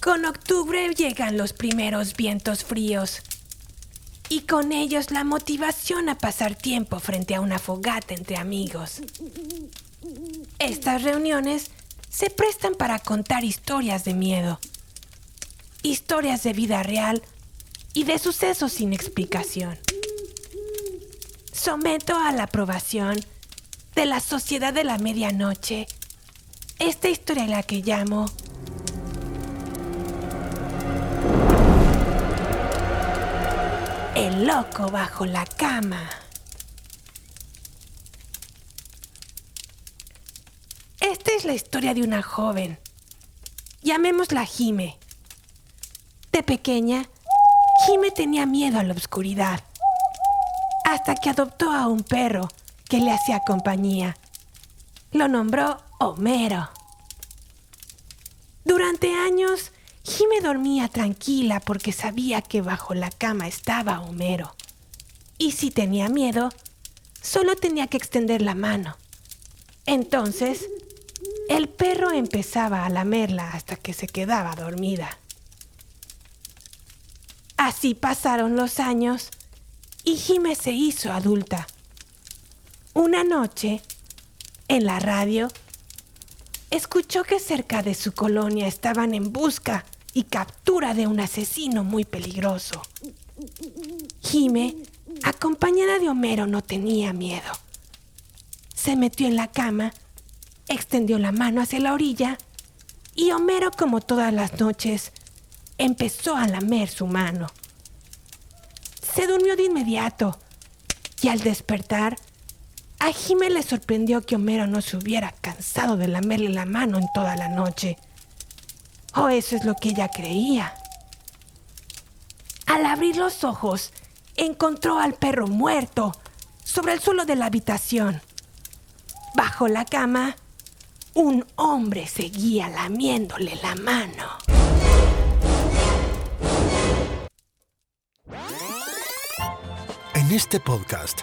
Con octubre llegan los primeros vientos fríos y con ellos la motivación a pasar tiempo frente a una fogata entre amigos. Estas reuniones se prestan para contar historias de miedo, historias de vida real y de sucesos sin explicación. Someto a la aprobación de la Sociedad de la Medianoche esta historia la que llamo El loco bajo la cama. Esta es la historia de una joven. Llamémosla Jime. De pequeña, Jime tenía miedo a la oscuridad. Hasta que adoptó a un perro que le hacía compañía. Lo nombró Homero. Durante años, Jime dormía tranquila porque sabía que bajo la cama estaba Homero. Y si tenía miedo, solo tenía que extender la mano. Entonces, el perro empezaba a lamerla hasta que se quedaba dormida. Así pasaron los años y Jime se hizo adulta. Una noche, en la radio, escuchó que cerca de su colonia estaban en busca y captura de un asesino muy peligroso. Jime, acompañada de Homero, no tenía miedo. Se metió en la cama, extendió la mano hacia la orilla y Homero, como todas las noches, empezó a lamer su mano. Se durmió de inmediato y al despertar, a Jime le sorprendió que Homero no se hubiera cansado de lamerle la mano en toda la noche. O eso es lo que ella creía. Al abrir los ojos, encontró al perro muerto sobre el suelo de la habitación. Bajo la cama, un hombre seguía lamiéndole la mano. En este podcast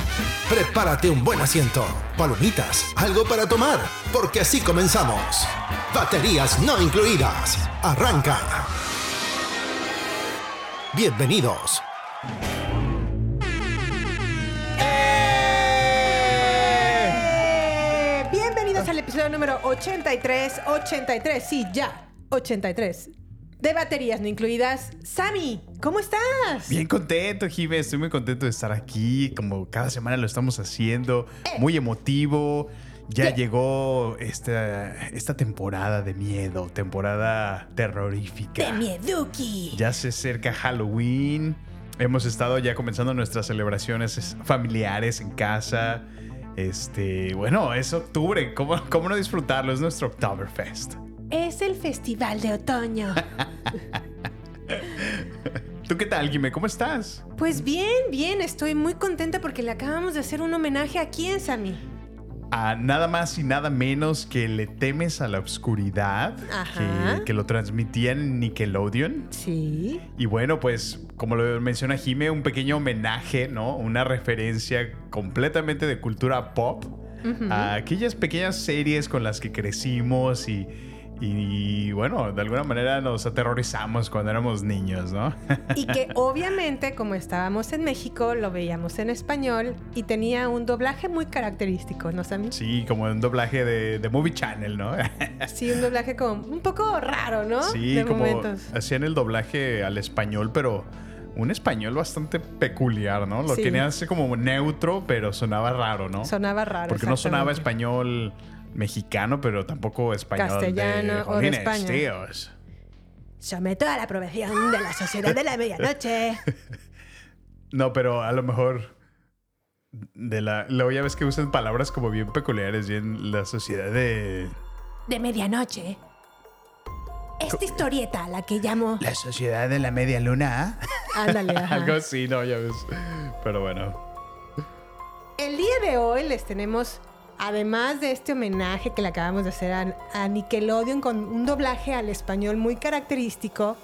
Prepárate un buen asiento, palomitas, algo para tomar, porque así comenzamos. Baterías no incluidas. Arranca. Bienvenidos. Eh, Bienvenidos al episodio número 83, 83, sí, ya, 83. De baterías no incluidas. Sammy, ¿cómo estás? Bien contento, Jime. Estoy muy contento de estar aquí. Como cada semana lo estamos haciendo. Muy emotivo. Ya ¿Qué? llegó esta, esta temporada de miedo, temporada terrorífica. De mieduki. Ya se acerca Halloween. Hemos estado ya comenzando nuestras celebraciones es- familiares en casa. Este, bueno, es octubre. ¿Cómo, cómo no disfrutarlo? Es nuestro Oktoberfest. Es el festival de otoño. ¿Tú qué tal, Jime? ¿Cómo estás? Pues bien, bien, estoy muy contenta porque le acabamos de hacer un homenaje a quién, Sammy. a nada más y nada menos que Le temes a la oscuridad, que, que lo transmitía en Nickelodeon. Sí. Y bueno, pues como lo menciona Jime, un pequeño homenaje, ¿no? Una referencia completamente de cultura pop a aquellas pequeñas series con las que crecimos y, Y bueno, de alguna manera nos aterrorizamos cuando éramos niños, ¿no? Y que obviamente, como estábamos en México, lo veíamos en español y tenía un doblaje muy característico, ¿no, Sammy? Sí, como un doblaje de, de Movie Channel, ¿no? Sí, un doblaje como un poco raro, ¿no? Sí, de como momentos. hacían el doblaje al español, pero un español bastante peculiar, ¿no? Lo Sí. tenían así como neutro, pero sonaba raro, ¿no? Sonaba raro. Porque no sonaba español mexicano, pero tampoco español Castellano de o de "Jolines, España". tíos. Someto a la aprobación de la Sociedad de la Medianoche. No, pero a lo mejor de la luego ya ves que usan palabras como bien peculiares, bien la sociedad de De medianoche. Esta historieta, la que llamo la sociedad de la media luna. Ándale, ajá. Algo así, no, ya ves. Pero bueno. El día de hoy les tenemos, además de este homenaje que le acabamos de hacer a, a Nickelodeon con un doblaje al español muy característico,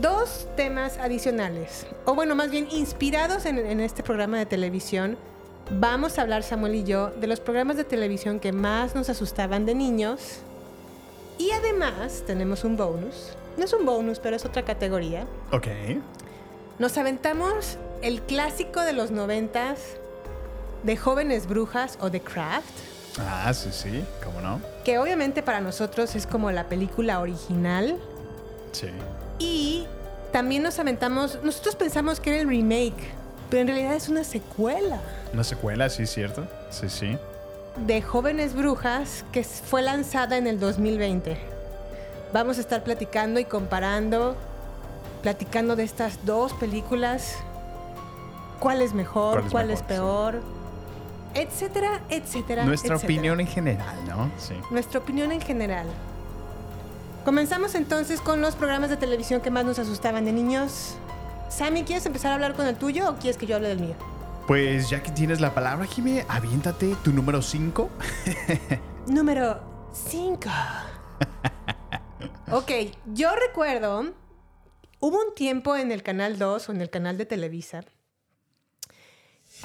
dos temas adicionales. O bueno, más bien inspirados en, en este programa de televisión. Vamos a hablar, Samuel y yo, de los programas de televisión que más nos asustaban de niños. Y además tenemos un bonus. No es un bonus, pero es otra categoría. Ok. Nos aventamos el clásico de los noventas de Jóvenes Brujas o The Craft, Ah, sí, sí, cómo no. que obviamente para nosotros es como la película original. Sí. Y también nos aventamos, nosotros pensamos que era el remake, pero en realidad es una secuela Una secuela, sí, cierto. Sí, sí. de Jóvenes Brujas que fue lanzada en el 2020. Vamos a estar platicando y comparando, platicando de estas dos películas, cuál es mejor, ¿Cuál cuál es peor, etcétera, etcétera. Nuestra etcétera. opinión en general, ¿no? Sí. Nuestra opinión en general. Comenzamos entonces con los programas de televisión que más nos asustaban de niños. Sammy, ¿quieres empezar a hablar con el tuyo o quieres que yo hable del mío? Pues ya que tienes la palabra, Jimé, aviéntate tu número 5. Número 5. ok, yo recuerdo, hubo un tiempo en el Canal 2 o en el canal de Televisa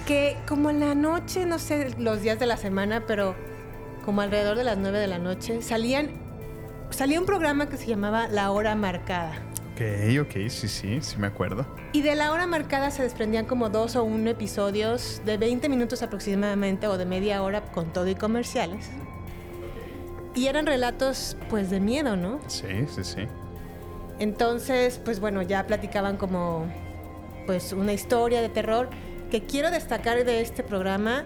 que como en la noche, no sé los días de la semana, pero como alrededor de las 9 de la noche, salían, salía un programa que se llamaba La Hora Marcada. Ok, ok, sí, sí, sí me acuerdo. Y de la hora marcada se desprendían como dos o un episodios de 20 minutos aproximadamente o de media hora con todo y comerciales. Y eran relatos pues de miedo, ¿no? Sí, sí, sí. Entonces, pues bueno, ya platicaban como pues una historia de terror que quiero destacar de este programa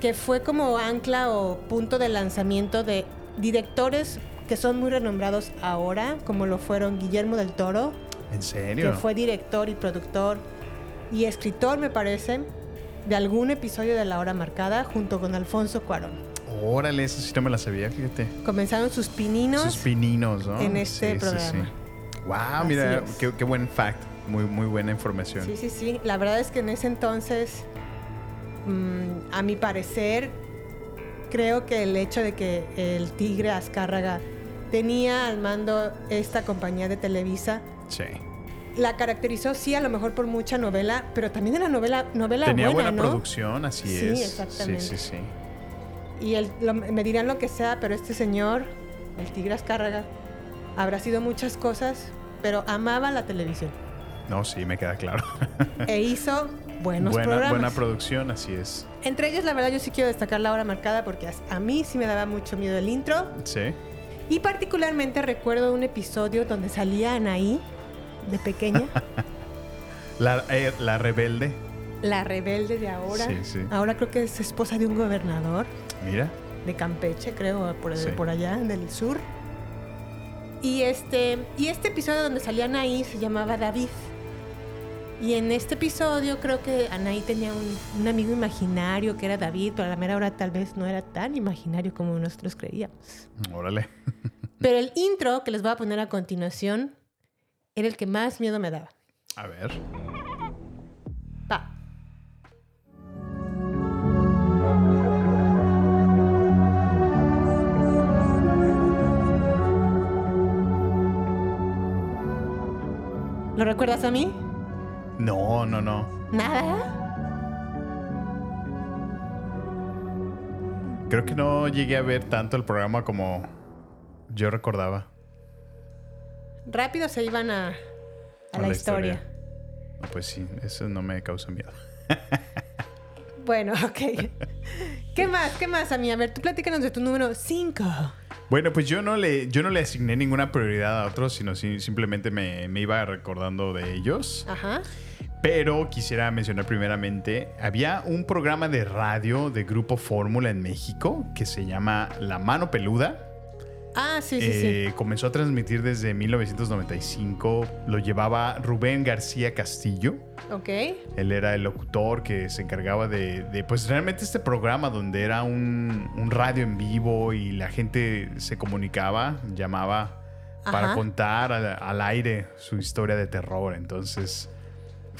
que fue como ancla o punto de lanzamiento de directores que son muy renombrados ahora, como lo fueron Guillermo del Toro, ¿En serio? que fue director y productor y escritor, me parece, de algún episodio de La Hora Marcada junto con Alfonso Cuarón. Órale, eso sí no me la sabía, fíjate. Comenzaron sus pininos. Sus pininos, ¿no? en este programa. Wow, Así mira, es. qué, qué buen fact. Muy, muy buena información. Sí, sí, sí. La verdad es que en ese entonces, mm, a mi parecer, creo que el hecho de que el Tigre Azcárraga tenía al mando esta compañía de Televisa, Sí. la caracterizó sí a lo mejor por mucha novela, pero también era novela, novela Tenía buena, buena ¿no? producción, así Sí, es. exactamente. Sí, sí, sí. Y el- lo- me dirán lo que sea, pero este señor, el Tigre Azcárraga, habrá sido muchas cosas, pero amaba la televisión No, sí, me queda claro. e hizo buenos buena, programas. buena producción, así es. Entre ellos, la verdad, yo sí quiero destacar la hora marcada porque a- mí sí me daba mucho miedo el intro. Sí. Y particularmente recuerdo un episodio donde salía Anaí, de pequeña, La, eh, la rebelde. la rebelde de ahora. Sí, sí. Ahora creo que es esposa de un gobernador Mira. de Campeche, creo, por, Sí. por allá, del sur. Y este, y este episodio donde salía Anaí se llamaba David. Y en este episodio creo que Anaí tenía un, un amigo imaginario que era David, pero a la mera hora tal vez no era tan imaginario como nosotros creíamos. Órale. Pero el intro que les voy a poner a continuación era el que más miedo me daba. A ver. Va. ¿Lo recuerdas a mí? No, no, no. Nada. Creo que no llegué a ver tanto el programa como yo recordaba. Rápido se iban a, a la, historia. Pues sí, eso no me causa miedo. Bueno, ok. ¿Qué más? ¿Qué más, Ami? A ver, tú platícanos de tu número 5. Bueno, pues yo no le, yo no le asigné ninguna prioridad a otros, sino si- simplemente me, me iba recordando de ellos. Ajá. Pero quisiera mencionar primeramente, había un programa de radio de Grupo Fórmula en México que se llama La Mano Peluda. Ah, sí, sí, Eh, Comenzó a transmitir desde 1995. Lo llevaba Rubén García Castillo. sí. Ok. Él era el locutor que se encargaba de, de, pues realmente este programa donde era un, un radio en vivo y la gente se comunicaba, llamaba para contar al, al aire su historia de terror. Entonces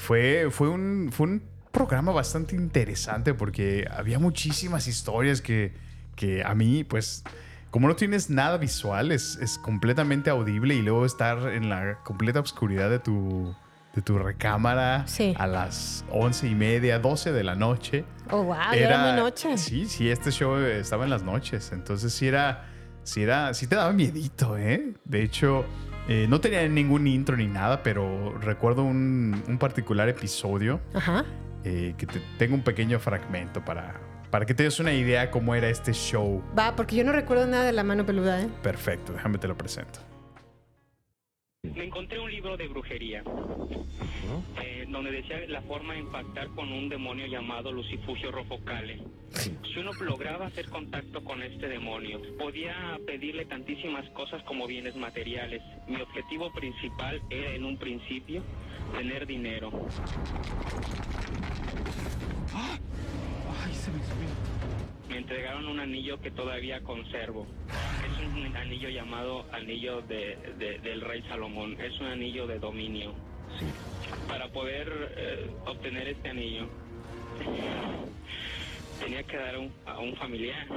fue, fue, un, fue un programa bastante interesante porque había muchísimas historias que, que a mí pues... Como no tienes nada visual, es, es completamente audible y luego estar en la completa oscuridad de tu, de tu recámara Sí. a las once y media, 12 de la noche. Oh, wow, ya era muy noche. Sí, sí, este show estaba en las noches. Entonces sí era, sí era, sí te daba miedito, ¿eh? De hecho, eh, no tenía ningún intro ni nada, pero recuerdo un, un particular episodio Ajá. eh, que te- tengo un pequeño fragmento para, para que te des una idea cómo era este show. Va, porque yo no recuerdo nada de la mano peluda, ¿eh? Perfecto, déjame te lo presento. Me encontré un libro de brujería eh, donde decía la forma de impactar con un demonio llamado Lucifugio Rofocale. Si uno lograba hacer contacto con este demonio, podía pedirle tantísimas cosas como bienes materiales. Mi objetivo principal era en un principio tener dinero. Me entregaron un anillo que todavía conservo. Un anillo llamado anillo de- de- del rey Salomón. Es un anillo de dominio. Para poder eh, obtener este anillo, tenía que dar a un, a un familiar.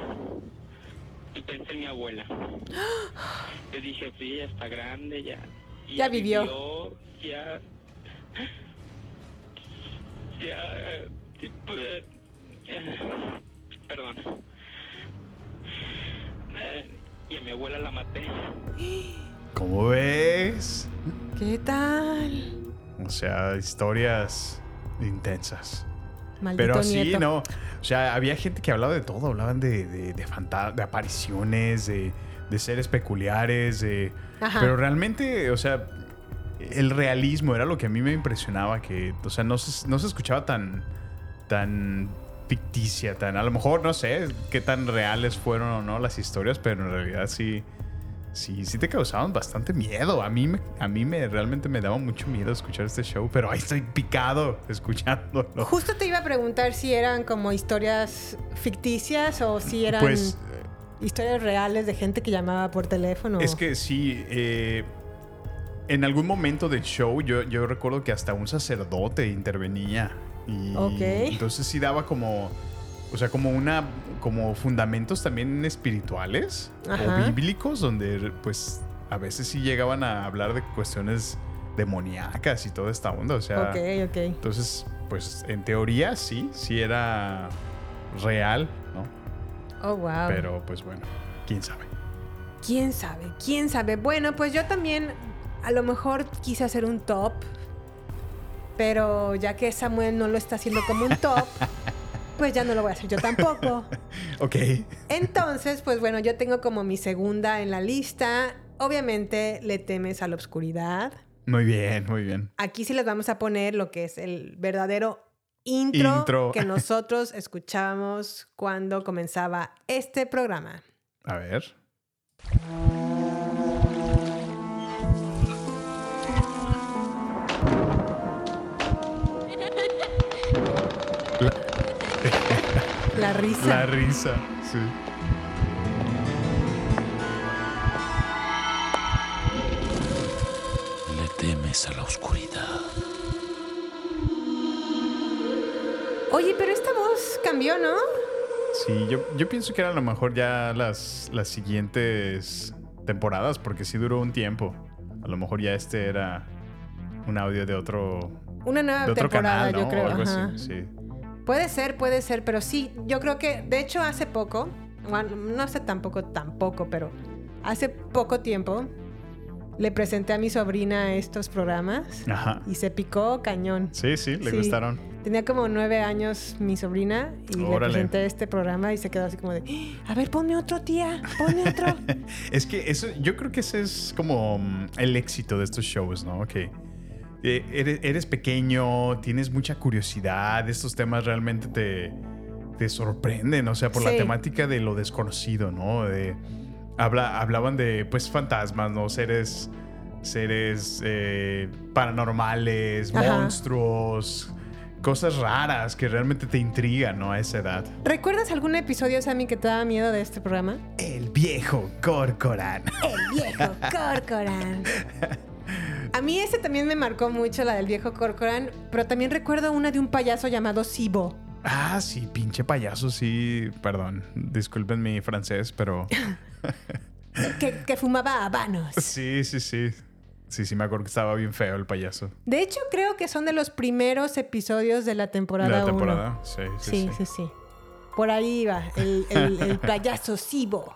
Y pensé en mi abuela. Yo dije, pues ella está grande, ya. Ya vivió. ya. Ya. eh, eh, Perdón. Eh, y a mi abuela la maté. ¿Cómo ves? ¿Qué tal? O sea, historias intensas. Maldito Pero sí, nieto. no. O sea, había gente que hablaba de todo. Hablaban de, de, de fanta- de apariciones, de, de seres peculiares. De... Pero realmente, o sea, el realismo era lo que a mí me impresionaba. Que, o sea, no se, no se escuchaba tan, tan ficticia, tan. A lo mejor no sé qué tan reales fueron o no las historias, pero en realidad sí. Sí, sí te causaban bastante miedo. A mí, me, a mí me realmente me daba mucho miedo escuchar este show, pero ahí estoy picado escuchándolo. Justo te iba a preguntar si eran como historias ficticias o si eran Pues historias reales de gente que llamaba por teléfono. es que sí, eh, en algún momento del show yo, yo recuerdo que hasta un sacerdote intervenía. Y entonces sí daba como, o sea, como una, como fundamentos también espirituales Ajá. o bíblicos, donde pues a veces sí llegaban a hablar de cuestiones demoníacas y toda esta onda. O sea, Ok, ok. entonces, pues en teoría sí, sí era real, ¿no? Oh, wow. Pero pues bueno, quién sabe. ¿Quién sabe? ¿Quién sabe? Bueno, pues yo también a lo mejor quise hacer un top, pero ya que Samuel no lo está haciendo como un top, pues ya no lo voy a hacer yo tampoco. Ok. Entonces, pues bueno, yo tengo como mi segunda en la lista. Obviamente le temes a la oscuridad. Muy bien, muy bien. Aquí sí les vamos a poner lo que es el verdadero intro, Intro. que nosotros escuchábamos cuando comenzaba este programa. A ver. La risa. La risa, sí. Le temes a la oscuridad. Oye, pero esta voz cambió, ¿no? Sí, yo, yo pienso que era a lo mejor ya las, las siguientes temporadas, porque sí duró un tiempo. A lo mejor ya este era un audio de otro, Una nueva de otro temporada, canal, ¿no? yo creo. O algo ajá. así, sí. Puede ser, puede ser, pero sí, yo creo que, de hecho, hace poco, bueno, no hace tampoco, tampoco, pero hace poco tiempo le presenté a mi sobrina estos programas Ajá. y se picó cañón. Sí, sí, le Sí. gustaron. Tenía como nueve años mi sobrina y le presenté este programa y se quedó así como de, "Ah, a ver, ponme otro, tía, ponme otro. Es que eso, yo creo que ese es como mm, el éxito de estos shows, ¿no? Que eh, eres, eres pequeño, tienes mucha curiosidad, estos temas realmente te, te sorprenden, o sea, por la temática de lo desconocido, ¿no? De, habla, hablaban de, pues, fantasmas, ¿no? Seres, seres eh, paranormales, Ajá. monstruos, cosas raras que realmente te intrigan, ¿no? A esa edad. ¿Recuerdas algún episodio, Sammy, que te daba miedo de este programa? El viejo Corcoran. El viejo Corcoran. A mí ese también me marcó mucho, la del viejo Corcoran, pero también recuerdo una de un payaso llamado Sibo. Ah, sí, pinche payaso, sí. Perdón, disculpen mi francés, pero que, que fumaba habanos. sí, sí, sí. Sí, sí, me acuerdo que estaba bien feo el payaso. De hecho, creo que son de los primeros episodios de la temporada La 1. temporada, sí, sí, Sí, sí. sí, sí. Por ahí iba, el, el- el payaso Sibo.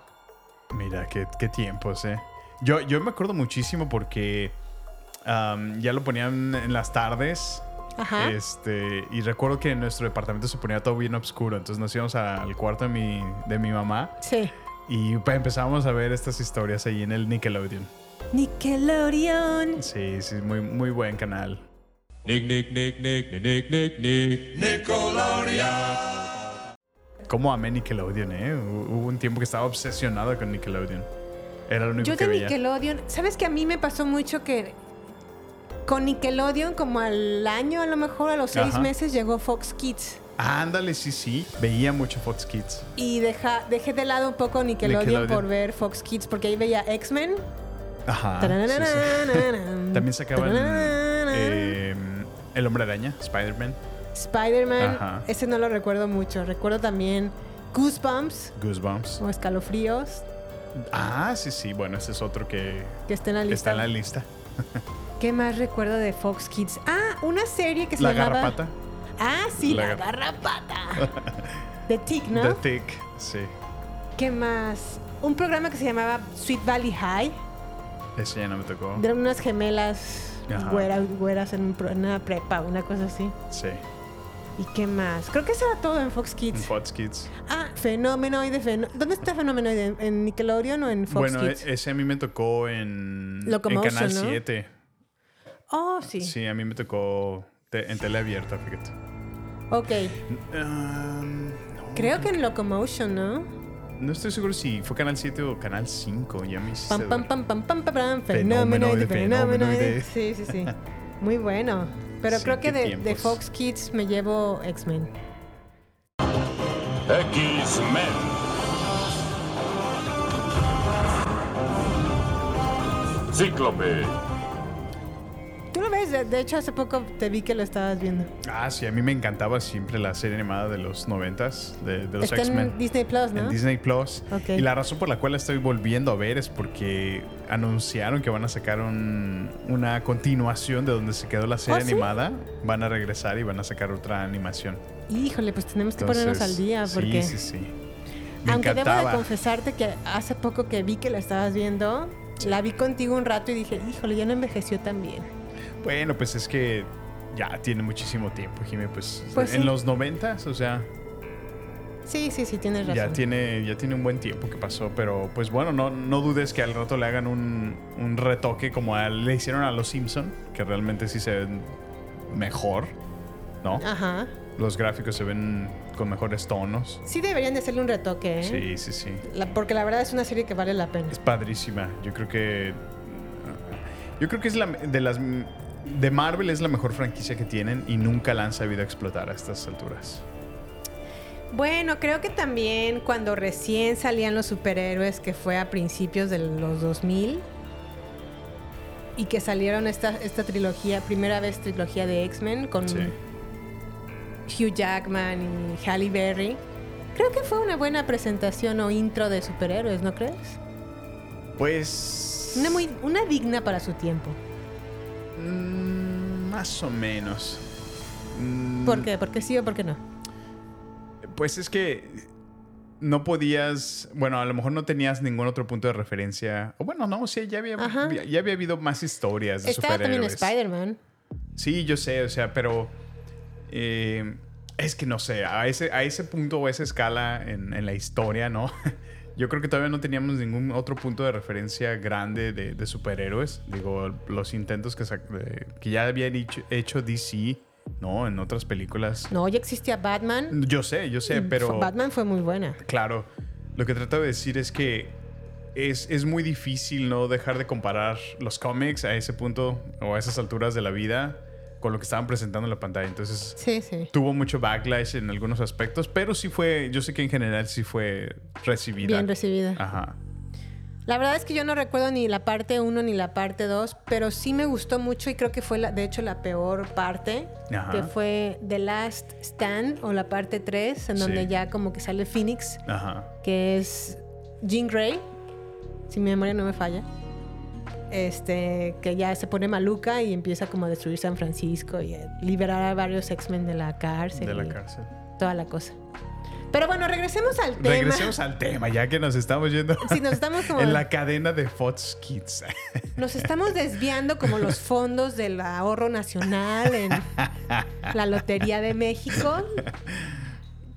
Mira, qué, qué tiempos, eh. Yo, yo me acuerdo muchísimo porque ya lo ponían en las tardes. Ajá. Este, y recuerdo que en nuestro departamento se ponía todo bien oscuro. Entonces nos íbamos al cuarto de mi, de mi mamá Sí. y pues, empezábamos a ver estas historias ahí en el Nickelodeon. Nickelodeon. Sí, sí, muy, muy buen canal. Nick, Nick, Nick, Nick, Nick, Nick, Nick, Cómo amé Nickelodeon, ¿eh? Hu- Hubo un tiempo que estaba obsesionado con Nickelodeon. Era lo único Yo que de veía. Nickelodeon, ¿sabes que a mí me pasó mucho que con Nickelodeon, como al año, a lo mejor a los seis Ajá. meses, llegó Fox Kids. Ándale, sí, sí. Veía mucho Fox Kids. Y deja, dejé de lado un poco Nickelodeon, Nickelodeon. por ver Fox Kids, porque ahí veía X-Men. Ajá. Sí, sí. También sacaban eh, El Hombre Araña, Spider-Man, Spider-Man, ese no lo recuerdo mucho. Recuerdo también Goosebumps Goosebumps. o Escalofríos, Ah, sí, sí. Bueno, ese es otro que que está en la lista. está en la lista. ¿Qué más recuerdo de Fox Kids? Ah, una serie que se La llamaba... Garrapata. Ah, sí, La La, gar- Garrapata. de Tick, ¿no? The Thick, sí. ¿Qué más? Un programa que se llamaba Sweet Valley High. Ese ya no me tocó. De unas gemelas güeras, güeras en, en una prepa, una cosa así. Sí. ¿Y qué más? Creo que eso era todo en Fox En Kids. Fox Kids. Ah, Fenomenoide. Feno- ¿Dónde está Fenomenoide? ¿En Nickelodeon o en Fox bueno, Kids? e- ese a mí me tocó en, en Canal ¿no? 7. Oh, sí. Sí, a mí me tocó te- en tele abierta, fíjate. Ok. Um, no, Creo que en Locomotion, ¿no? No estoy seguro si fue Canal 7 o Canal 5. Ya me hiciste Pam, pam, pam, pam, pam, pam, pam. Fenomenoide, fenomenoide. fenomenoide. Sí, sí, sí. Muy bueno. Pero Sí, creo que de, de. Fox Kids me llevo X-Men. X-Men. Cíclope. Lo ves, de, hecho hace poco te vi que lo estabas viendo. Ah, sí, a mí me encantaba siempre la serie animada de los noventas, de, de los X-Men. en Disney Plus, ¿no? En Disney Plus. Ok. Y la razón por la cual la estoy volviendo a ver es porque anunciaron que van a sacar un- una continuación de donde se quedó la serie ¿Oh, sí? animada. Van a regresar y van a sacar otra animación. Híjole, pues tenemos que ponernos al Entonces, día porque... Sí, sí, sí. Me Aunque debo encantaba. de confesarte que hace poco que vi que la estabas viendo, la vi contigo un rato y dije, híjole, ya no envejeció tan bien. Bueno, pues es que ya tiene muchísimo tiempo, Jimmy. Pues, Pues en sí. los noventas, o sea, Sí, sí, sí, tienes razón. ya tiene, ya tiene un buen tiempo que pasó. Pero pues bueno, no, no dudes que al rato le hagan un, un retoque como a- le hicieron a los Simpson, que realmente sí se ven mejor, ¿no? Ajá. Los gráficos se ven con mejores tonos. Sí deberían de hacerle un retoque, ¿eh? Sí, sí, sí. La- porque la verdad es una serie que vale la pena. Es padrísima. Yo creo que. Yo creo que es la de las. De Marvel es la mejor franquicia que tienen y nunca la han sabido explotar a estas alturas. Bueno, creo que también cuando recién salían los superhéroes, que fue a principios de los 2000, y que salieron esta, esta trilogía, primera vez trilogía de X-Men, con Sí. Hugh Jackman y Halle Berry. Creo que fue una buena presentación o intro de superhéroes, ¿no crees? Pues. Una, muy, una digna para su tiempo. Mm, más o menos. Mm, ¿Por qué? ¿Por qué sí o por qué no? Pues es que no podías, bueno, a lo mejor no tenías ningún otro punto de referencia. O bueno, no, sí, ya había, ya había habido más historias de Estaba también superhéroes. Spider-Man. Sí, yo sé, o sea, pero eh, es que no sé, a ese, a ese punto o a esa escala en, en la historia, ¿no? Yo creo que todavía no teníamos ningún otro punto de referencia grande de, de superhéroes. Digo, los intentos que, que ya habían hecho, hecho DC, ¿no? En otras películas. No, ya existía Batman. Yo sé, yo sé, y pero... Batman fue muy buena. Claro, lo que trato de decir es que es, es muy difícil no dejar de comparar los cómics a ese punto o a esas alturas de la vida con lo que estaban presentando en la pantalla. Entonces, Sí, sí. tuvo mucho backlash en algunos aspectos, pero sí fue, yo sé que en general sí fue recibida. Bien recibida. Ajá. La verdad es que yo no recuerdo ni la parte 1 ni la parte 2, pero sí me gustó mucho y creo que fue la, de hecho la peor parte, Ajá. que fue The Last Stand o la parte 3, en donde ya como que sale Phoenix, Ajá. que es Jean Grey, si mi memoria no me falla. Este, que ya se pone maluca y empieza como a destruir San Francisco y a liberar a varios X-Men de la cárcel. De la cárcel. Toda la cosa. Pero bueno, regresemos al tema. Regresemos al tema, ya que nos estamos yendo Sí, nos estamos como- en la cadena de Fox Kids. Nos estamos desviando como los fondos del ahorro nacional en la Lotería de México.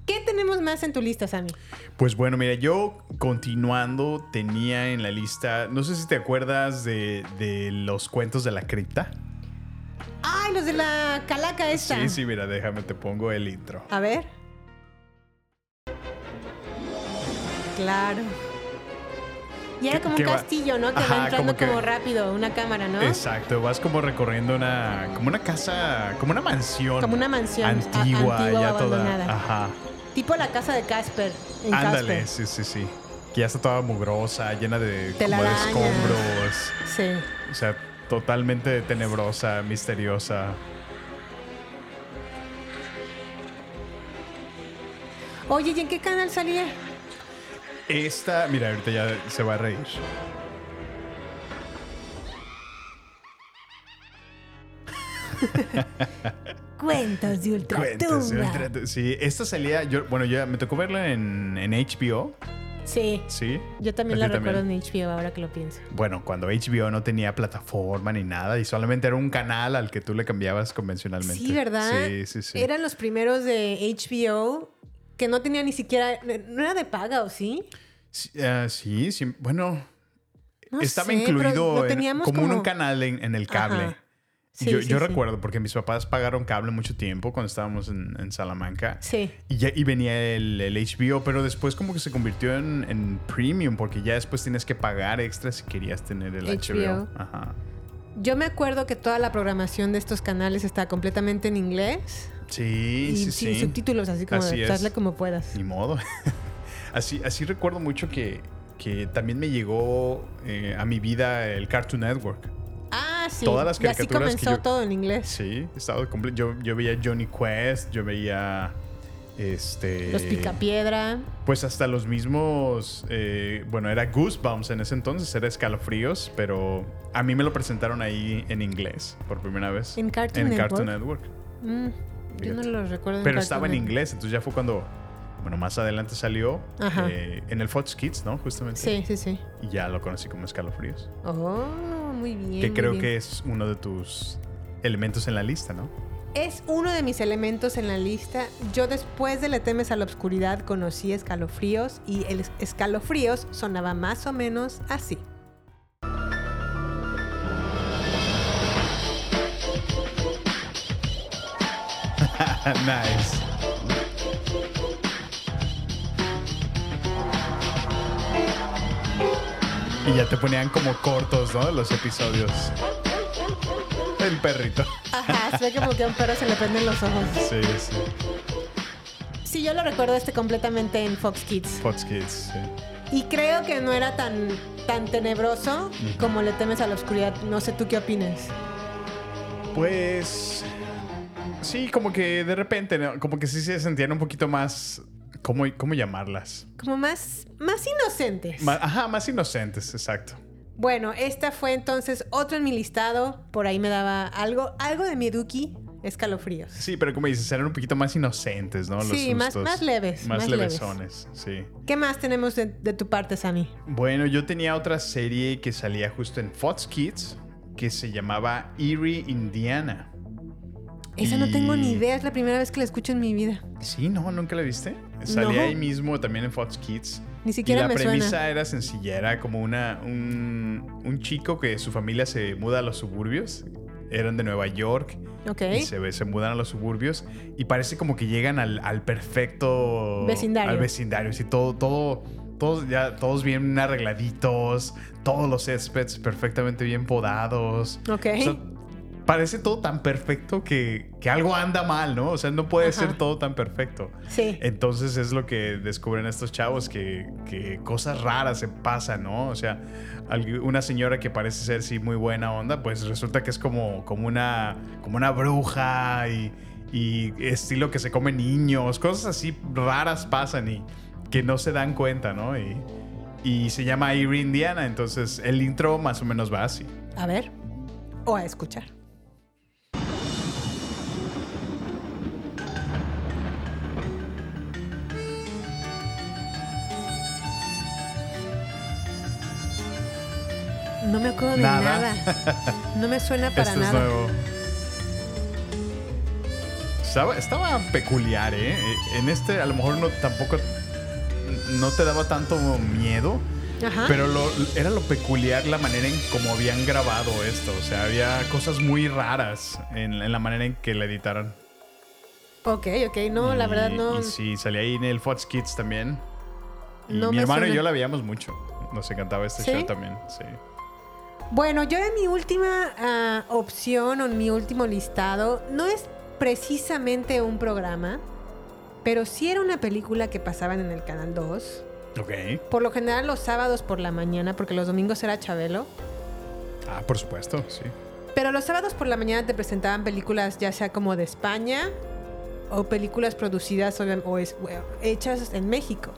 ¿Qué tenemos más en tu lista, Sammy? Pues bueno, mira, yo continuando tenía en la lista, no sé si te acuerdas de, de los cuentos de la cripta. ¡Ay, los de la calaca esta! Sí, sí, mira, déjame, te pongo el intro. A ver. Claro. Y era como un castillo, ¿no? Que Ajá, va entrando como que- como rápido, una cámara, ¿no? Exacto, vas como recorriendo una, como una casa, como una mansión. Como una mansión Antigua, antigua ya toda. Ajá. Tipo la casa de Casper en Ándale, Casper. sí, sí, sí. Que ya está toda mugrosa, llena de, como de escombros. Sí. O sea, totalmente tenebrosa, misteriosa. Oye, ¿y en qué canal salía? Esta, mira, ahorita ya se va a reír. Cuentos de Cuentos de Ultratumba. ultra- Sí, esta salía, yo, bueno, ya me tocó verla en, en HBO, Sí. ¿sí? Yo también ¿A la recuerdo en HBO ahora que lo pienso. Bueno, cuando HBO no tenía plataforma ni nada y solamente era un canal al que tú le cambiabas convencionalmente. Sí, ¿verdad? Sí, sí, sí. Eran los primeros de HBO que no tenía ni siquiera. No era de paga, ¿o sí? Sí, ah, sí, sí, bueno, No estaba sé, incluido en- como, en como- un canal en, en el cable. Ajá. Sí, yo sí, yo sí. recuerdo porque mis papás pagaron cable mucho tiempo cuando estábamos en, en Salamanca. Sí. Y, ya, y venía el, el HBO, pero después como que se convirtió en, en premium porque ya después tienes que pagar extra si querías tener el HBO. HBO. Ajá. Yo me acuerdo que toda la programación de estos canales está completamente en inglés Sí, y sí, sin sí. subtítulos, así como Así de es. hazle como puedas. Ni modo. así, así recuerdo mucho que, que también me llegó eh, a mi vida el Cartoon Network. Ah, sí. Todas las y así caricaturas que comenzó yo- todo en inglés. Sí, estaba yo, yo veía Johnny Quest, yo veía este Los Picapiedra. Pues hasta los mismos, eh, bueno, era Goosebumps en ese entonces, era escalofríos, pero a mí me lo presentaron ahí en inglés por primera vez. ¿En Cartoon Network? Cartoon Network. Mm, yo no lo recuerdo. en Pero estaba en inglés, entonces ya fue cuando, bueno, más adelante salió eh, en el Fox Kids, ¿no? Justamente. Sí, sí, sí. Y ya lo conocí como escalofríos. Oh, muy bien. que creo bien. que es uno de tus elementos en la lista, ¿no? Es uno de mis elementos en la lista. Yo después de Le temes a la oscuridad conocí escalofríos y el es- escalofríos sonaba más o menos así. nice. Y ya te ponían como cortos, ¿no? Los episodios. El perrito. Ajá, se ve como que a un perro se le prenden los ojos. Sí, sí. Sí, yo lo recuerdo este completamente en Fox Kids. Fox Kids, sí. Y creo que no era tan, tan tenebroso como Le temes a la oscuridad. No sé tú qué opinas. Pues. Sí, como que de repente, ¿no? como que sí se sentían un poquito más. ¿Cómo, cómo llamarlas? Como más, más inocentes. Ma- ajá, más inocentes, exacto. Bueno, esta fue entonces otro en mi listado. Por ahí me daba algo, algo de Mieduki. escalofríos. Sí, pero como dices, eran un poquito más inocentes, ¿no? Los Sí, más- más leves, Más, más leves. levesones, sí. ¿Qué más tenemos de, de tu parte, Sammy? Bueno, yo tenía otra serie que salía justo en Fox Kids que se llamaba Erie, Indiana. Esa no tengo ni Y- idea, es la primera vez que la escucho en mi vida. Sí, no, nunca la viste. Salía No. ahí mismo también en Fox Kids. Ni siquiera y la me premisa suena. era sencilla, era como una, un, un chico que su familia se muda a los suburbios. Eran de Nueva York Ok. y se, se mudan a los suburbios y parece como que llegan al, al perfecto Vecindario. Al vecindario, sí, todo, todo, todos ya, todos bien arregladitos, todos los céspedes perfectamente bien podados. Ok. O sea, parece todo tan perfecto que, que algo anda mal, ¿no? O sea, no puede Ajá. ser todo tan perfecto. Sí. Entonces es lo que descubren estos chavos, que, que cosas raras se pasan, ¿no? O sea, una señora que parece ser sí muy buena onda, pues resulta que es como, como, una, como una bruja y, y estilo que se come niños, cosas así raras pasan y que no se dan cuenta, ¿no? Y, y se llama Erie Indiana, entonces el intro más o menos va así. A ver. O a escuchar. No me acuerdo de Nada. nada. No me suena para Esto nada. es nuevo. Estaba, estaba peculiar, ¿eh? En este a lo mejor no tampoco no te daba tanto miedo, Ajá. pero lo, era lo peculiar la manera en cómo habían grabado esto. O sea, había cosas muy raras en, en la manera en que la editaron. Ok, ok. No, la verdad no. Y sí, salía ahí en el Fox Kids también. Y No mi hermano y yo la veíamos mucho. Nos encantaba este ¿Sí? show también, sí. Bueno, yo en mi última ah, opción o en mi último listado no es precisamente un programa, pero sí era una película que pasaban en el Canal 2. Ok. Por lo general los sábados por la mañana, porque los domingos era Chabelo. Ah, por supuesto, sí. Pero los sábados por la mañana te presentaban películas ya sea como de España o películas producidas o, o es- bueno, hechas en México.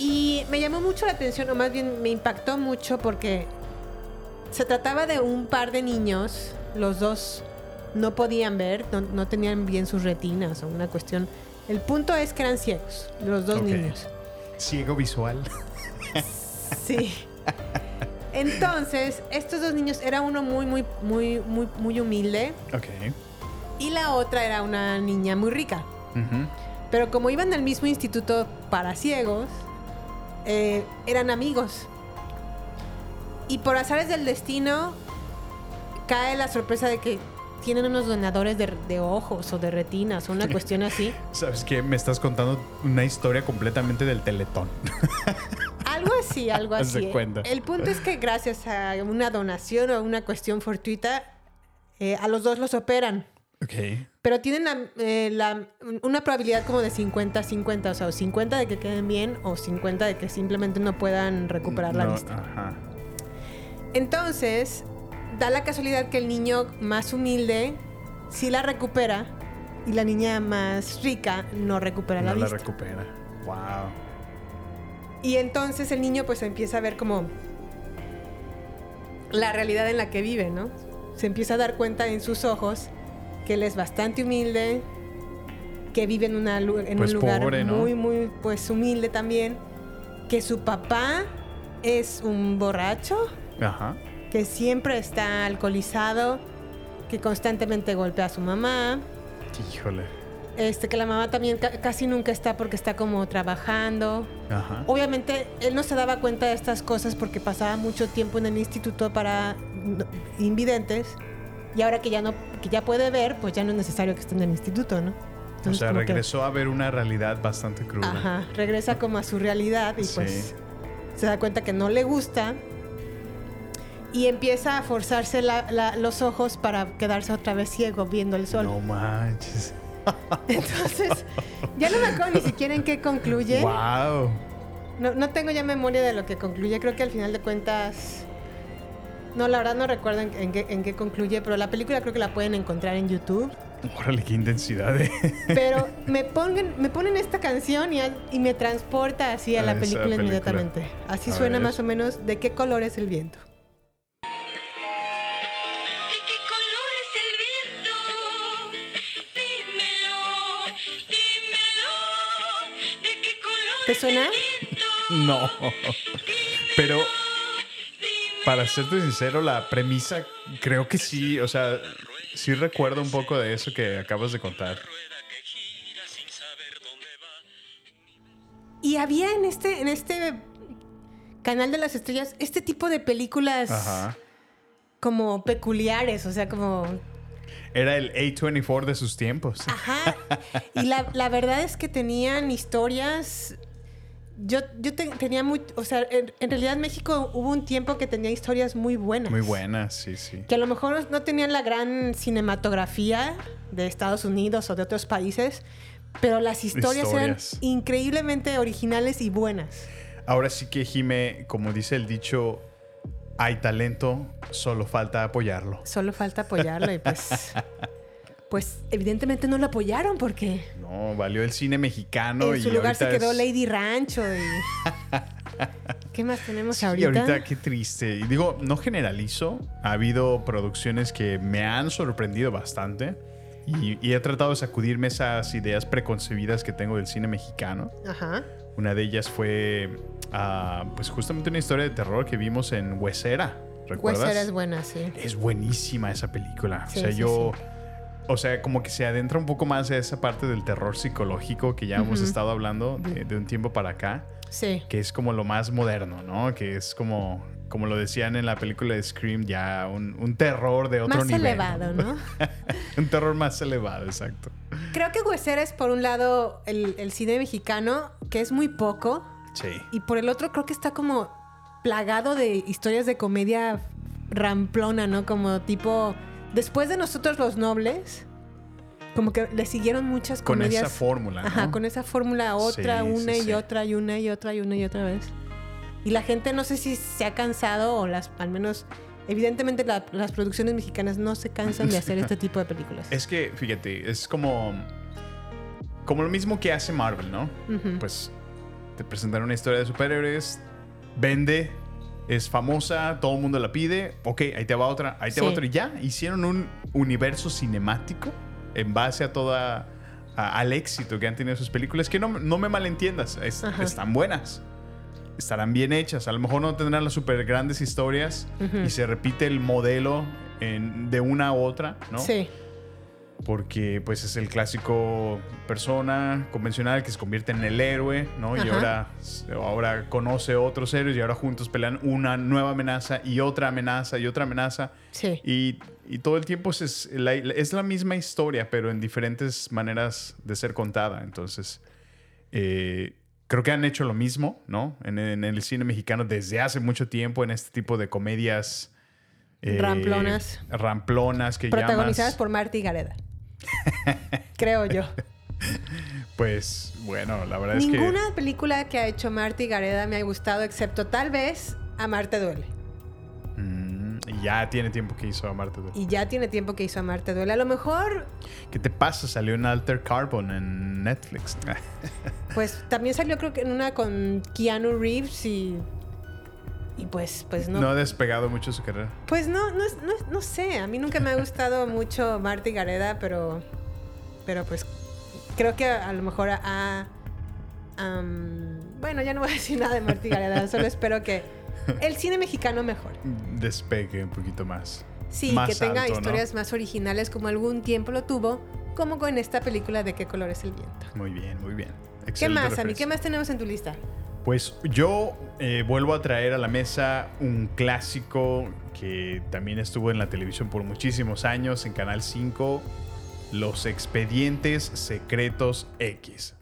Y me llamó mucho la atención, o más bien me impactó mucho porque se trataba de un par de niños, los dos no podían ver, no, no tenían bien sus retinas o una cuestión. El punto es que eran ciegos, los dos niños. Ciego visual. Sí. Entonces, estos dos niños, era uno muy, muy, muy, muy, muy humilde Ok. y la otra era una niña muy rica. Pero como iban al mismo instituto para ciegos, eh, eran amigos. Y por azares del destino, cae la sorpresa de que tienen unos donadores de, de ojos o de retinas o una cuestión así. ¿Sabes qué? Me estás contando una historia completamente del teletón. Algo así, algo así. cuenta. El punto es que gracias a una donación o una cuestión fortuita, eh, a los dos los operan. Ok. Pero tienen la, eh, la- una probabilidad como de 50-50, o sea, 50 de que queden bien o 50 de que simplemente no puedan recuperar la vista. Ajá. Entonces, da la casualidad que el niño más humilde sí la recupera y la niña más rica no recupera la No la vista. recupera. Wow. Y entonces el niño pues empieza a ver como la realidad en la que vive, ¿no? Se empieza a dar cuenta en sus ojos que él es bastante humilde, que vive en, una en Pues un lugar pobre, ¿no? muy, muy pues humilde también, que su papá es un borracho, Ajá. que siempre está alcoholizado, que constantemente golpea a su mamá, Híjole. este, que la mamá también ca- casi nunca está porque está como trabajando. Ajá. Obviamente él no se daba cuenta de estas cosas porque pasaba mucho tiempo en el instituto para invidentes y ahora que ya no que ya puede ver, pues ya no es necesario que esté en el instituto, ¿no? O Entonces, sea, como que- regresó a ver una realidad bastante cruda. ajá, regresa como a su realidad y Sí. pues se da cuenta que no le gusta y empieza a forzarse la- la- los ojos para quedarse otra vez ciego viendo el sol. No manches. Entonces, ya no me acuerdo ni siquiera en qué concluye. Wow. No, no tengo ya memoria de lo que concluye. Creo que al final de cuentas. No, la verdad no recuerdo en, en qué, en qué concluye, pero la película creo que la pueden encontrar en YouTube. Órale, qué intensidad. eh. Pero me, pongan, me ponen esta canción y, a- y me transporta así a A la película, película. inmediatamente. Así A suena ver. más o menos. ¿De qué color es el viento? ¿Te suena? No. Pero, para serte sincero, la premisa creo que sí, o sea, sí recuerdo un poco de eso que acabas de contar. Y había en este, en este canal de las estrellas este tipo de películas Ajá. como peculiares, o sea, como Era el A24 de sus tiempos. Ajá. Y la, la verdad es que tenían historias. Yo, yo te- tenía muy. O sea, en, en realidad México hubo un tiempo que tenía historias muy buenas. Muy buenas, sí, sí. Que a lo mejor no tenían la gran cinematografía de Estados Unidos o de otros países, pero las historias, Historias. eran increíblemente originales y buenas. Ahora sí que Jime, como dice el dicho, hay talento, solo falta apoyarlo. Solo falta apoyarlo y pues. Pues evidentemente no lo apoyaron porque No, valió el cine mexicano en y su lugar se quedó es- Lady Rancho y... ¿Qué más tenemos Sí, ahorita? ahorita qué triste. Y digo, no generalizo. Ha habido producciones que me han sorprendido bastante. Y, y he tratado de sacudirme esas ideas preconcebidas que tengo del cine mexicano. Ajá. Una de ellas fue, ah, pues justamente una historia de terror que vimos en Huesera. ¿Recuerdas? Huesera es buena, sí. Es buenísima esa película. Sí, o sea, sí, yo. O sea, como que se adentra un poco más a esa parte del terror psicológico que ya hemos estado hablando de, de un tiempo para acá, Sí. que es como lo más moderno, ¿no? Que es como, como lo decían en la película de Scream, ya un, un terror de otro Más nivel. elevado, ¿no? un terror más elevado, exacto. Creo que Huesera es por un lado el, el cine mexicano, que es muy poco, Sí. y por el otro creo que está como plagado de historias de comedia ramplona, ¿no? Como tipo, después de nosotros los nobles, como que le siguieron muchas Con comedias. esa fórmula, ¿no? Ajá, con esa fórmula otra, Sí, una sí, y sí. otra y una y otra y una y otra vez. Y la gente no sé si se ha cansado o las, al menos, evidentemente la- las producciones mexicanas no se cansan de hacer este tipo de películas. Es que, fíjate, es como. Como lo mismo que hace Marvel, ¿no? Pues te presentan una historia de superhéroes, vende, es famosa, todo el mundo la pide. Ok, ahí te va otra, ahí te va Sí. otra. Y ya, hicieron un universo cinemático en base a toda. a- al éxito que han tenido sus películas. Que no, no me malentiendas, es- están buenas. Estarán bien hechas. A lo mejor no tendrán las super grandes historias y se repite el modelo en- de una a otra, ¿no? Sí. Porque pues es el clásico persona convencional que se convierte en el héroe, ¿no? Y ahora, ahora conoce otros héroes y ahora juntos pelean una nueva amenaza y otra amenaza y otra amenaza. Sí. Y, y todo el tiempo es, es la, es la misma historia, pero en diferentes maneras de ser contada. Entonces, eh, creo que han hecho lo mismo, ¿no? En, en el cine mexicano desde hace mucho tiempo en este tipo de comedias. eh, Ramplonas. Ramplonas que Protagonizadas llamas- por Marty Gareda. Creo yo. Pues bueno, la verdad es que. Ninguna película que ha hecho Marty Gareda me ha gustado, excepto tal vez Amarte Duele. Mm, y ya tiene tiempo que hizo Amarte Duele. Y ya tiene tiempo que hizo Amarte Duele. A lo mejor, ¿Qué te pasa? Salió en Alter Carbon en Netflix. pues también salió creo que en una con Keanu Reeves y. Y pues, pues no. no. ha despegado mucho su carrera. Pues no, no, no, no sé. A mí nunca me ha gustado mucho Marty Gareda, pero. Pero pues creo que a lo mejor ha. am, bueno, ya no voy a decir nada de Marty Gareda, solo espero que el cine mexicano mejore. Despegue un poquito más. Sí, Más que tenga alto, ¿no? historias más originales como algún tiempo lo tuvo, como con esta película de qué color es el viento. Muy bien, muy bien. ¿Qué Excelente más, Ami? ¿Qué más tenemos en tu lista? Pues yo eh, vuelvo a traer a la mesa un clásico que también estuvo en la televisión por muchísimos años en Canal 5, Los Expedientes Secretos X.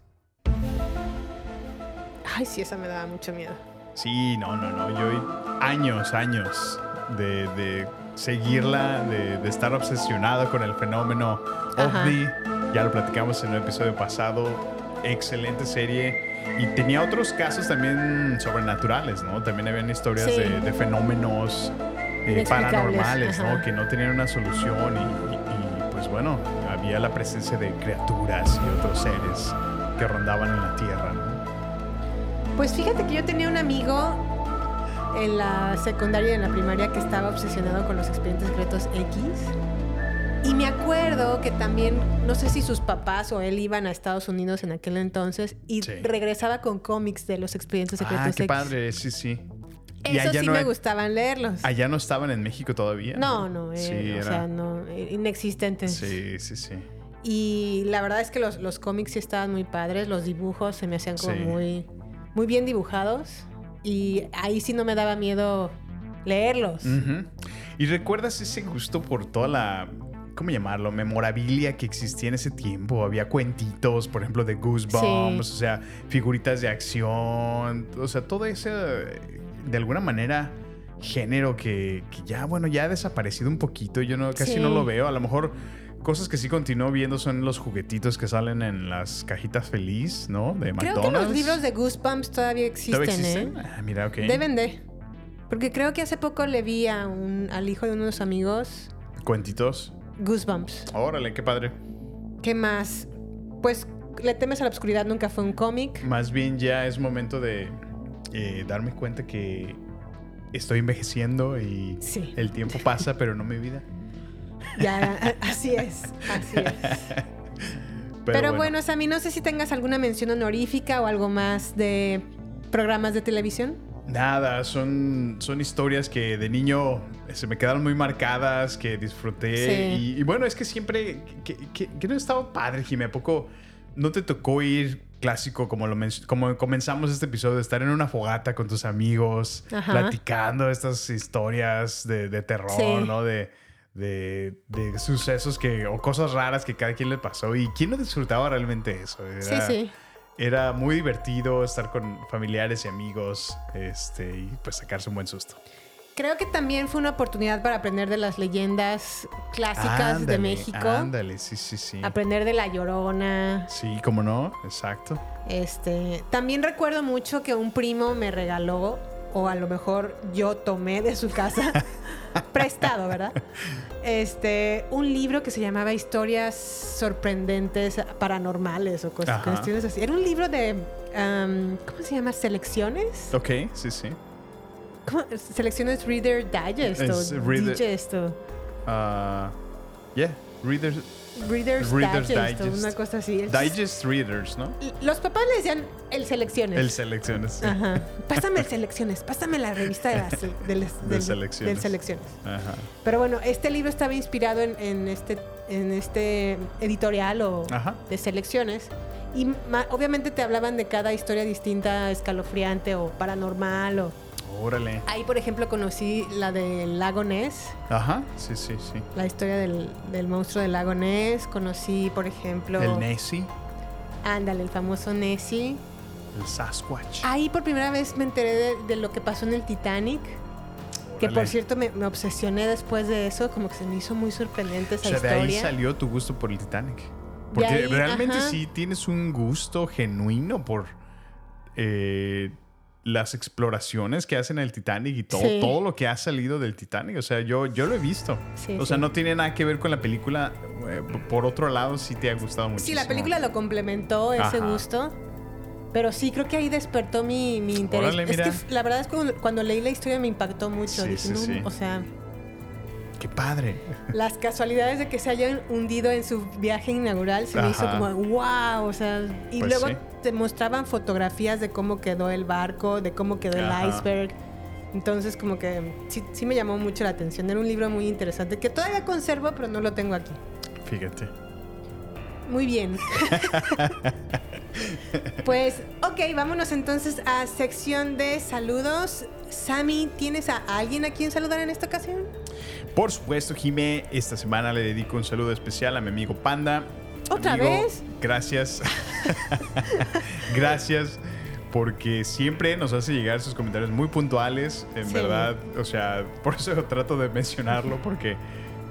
Ay, sí, esa me daba mucho miedo. Sí, no, no, no. Yo años, años de, de seguirla, de, de estar obsesionado con el fenómeno Ajá. ovni. Ya lo platicamos en un episodio pasado. Excelente serie. Y tenía otros casos también sobrenaturales, ¿no? También habían historias Sí. de, de fenómenos eh, paranormales, ajá. ¿no? Que no tenían una solución. Y, y- y, pues bueno, había la presencia de criaturas y otros seres que rondaban en la Tierra, ¿no? Pues fíjate que yo tenía un amigo en la secundaria y en la primaria que estaba obsesionado con los expedientes secretos X. Y me acuerdo que también, no sé si sus papás o él iban a Estados Unidos en aquel entonces y Sí. regresaba con cómics de los expedientes secretos Ah, qué X. padre, sí, sí. Y Eso sí no me hay- gustaban leerlos. Allá no estaban en México todavía. No, no, eh, Sí, o era- sea, no, eh, inexistentes. Sí, sí, sí. Y la verdad es que los, los cómics sí estaban muy padres, los dibujos se me hacían como Sí. muy, muy bien dibujados. Y ahí sí no me daba miedo leerlos. ¿Y recuerdas ese gusto por toda la, ¿cómo llamarlo? Memorabilia que existía en ese tiempo. Había cuentitos, por ejemplo, de Goosebumps, Sí. o sea, figuritas de acción, o sea, todo ese, de alguna manera, género que, que ya, bueno, ya ha desaparecido un poquito. Yo no, casi Sí. no lo veo. A lo mejor cosas que sí continúo viendo son los juguetitos que salen en las cajitas feliz, ¿no? De Creo McDonald's. que los libros de Goosebumps todavía existen, ¿Todavía existen? ¿eh? Ah, mira, ok. Deben de. Porque creo que hace poco le vi a un, al hijo de uno de los amigos Cuentitos. Goosebumps. Órale, qué padre. ¿Qué más? Pues Le temes a la oscuridad nunca fue un cómic. Más bien ya es momento de eh, darme cuenta que estoy envejeciendo y Sí. el tiempo pasa, pero no mi vida. Ya, así es, así es. Pero, bueno, Sammy, no sé si tengas alguna mención honorífica o algo más de programas de televisión. Nada, son, son historias que de niño se me quedaron muy marcadas, que disfruté. Sí. Y, y bueno, es que siempre. Que, que- que no estaba padre, Jimé. ¿A poco no te tocó ir clásico como, lo como comenzamos este episodio, estar en una fogata con tus amigos, Ajá. platicando estas historias de, de terror, Sí. ¿no? De, de, de sucesos que, o cosas raras que cada quien le pasó. ¿Y quién no disfrutaba realmente eso? Era- Sí, sí. Era muy divertido estar con familiares y amigos este, y pues sacarse un buen susto. Creo que también fue una oportunidad para aprender de las leyendas clásicas de México. Ándale, sí, sí, sí. Aprender de la llorona. Sí, cómo no, exacto. Este, también recuerdo mucho que un primo me regaló, o a lo mejor yo tomé de su casa, prestado, ¿verdad? Este, un libro que se llamaba Historias sorprendentes paranormales o cosas cuestiones así. Era un libro de, um, ¿cómo se llama? Selecciones. Ok, sí, sí. ¿Cómo? Selecciones Reader Digest Es o Reader- Digest Ah, yeah, readers, Reader's, Reader's Digest, Digest. una cosa así. Digest readers, ¿no? Los papás le decían el Selecciones. El selecciones. sí. Ajá. Pásame el selecciones, pásame la revista de, las- del, De del- selecciones. del selecciones. Ajá. Pero bueno, este libro estaba inspirado en, en este, en este editorial o Ajá. de selecciones. Y ma- obviamente te hablaban de cada historia distinta, escalofriante o paranormal. O... Órale. Ahí, por ejemplo, conocí la del lago Ness, Ajá, sí, sí, sí. la historia del, del monstruo del lago Ness. Conocí, por ejemplo, El Nessie, ándale, el famoso Nessie. el Sasquatch. Ahí por primera vez me enteré de, de lo que pasó en el Titanic. Que por cierto me, me obsesioné después de eso, como que se me hizo muy sorprendente O esa sea, de ahí salió tu gusto por el Titanic. Porque ahí, realmente ajá. sí tienes un gusto genuino por eh, las exploraciones que hacen el Titanic y todo, Sí. todo lo que ha salido del Titanic. O sea, yo, yo lo he visto. Sí, o sea, sí. no tiene nada que ver con la película. eh, por otro lado, sí te ha gustado mucho. Sí, la película lo complementó ese Ajá. gusto. Pero sí, creo que ahí despertó mi, mi interés. Órale, es que la verdad es que cuando, cuando leí la historia me impactó mucho. Sí, Dije, sí, "No, sí. O sea, Qué padre. las casualidades de que se hayan hundido en su viaje inaugural se me hizo como, wow, o sea, y Pues luego sí. te mostraban fotografías de cómo quedó el barco, de cómo quedó Ajá. el iceberg. Entonces, como que sí, sí me llamó mucho la atención. Era un libro muy interesante que todavía conservo, pero no lo tengo aquí. Fíjate. Muy bien. pues, ok, vámonos entonces a sección de saludos. Sammy, ¿tienes a alguien a quien saludar en esta ocasión? Por supuesto, Jimé, esta semana le dedico un saludo especial a mi amigo Panda. ¿Otra Amigo, vez? Gracias. gracias porque siempre nos hace llegar sus comentarios muy puntuales, en Sí. verdad. O sea, por eso trato de mencionarlo porque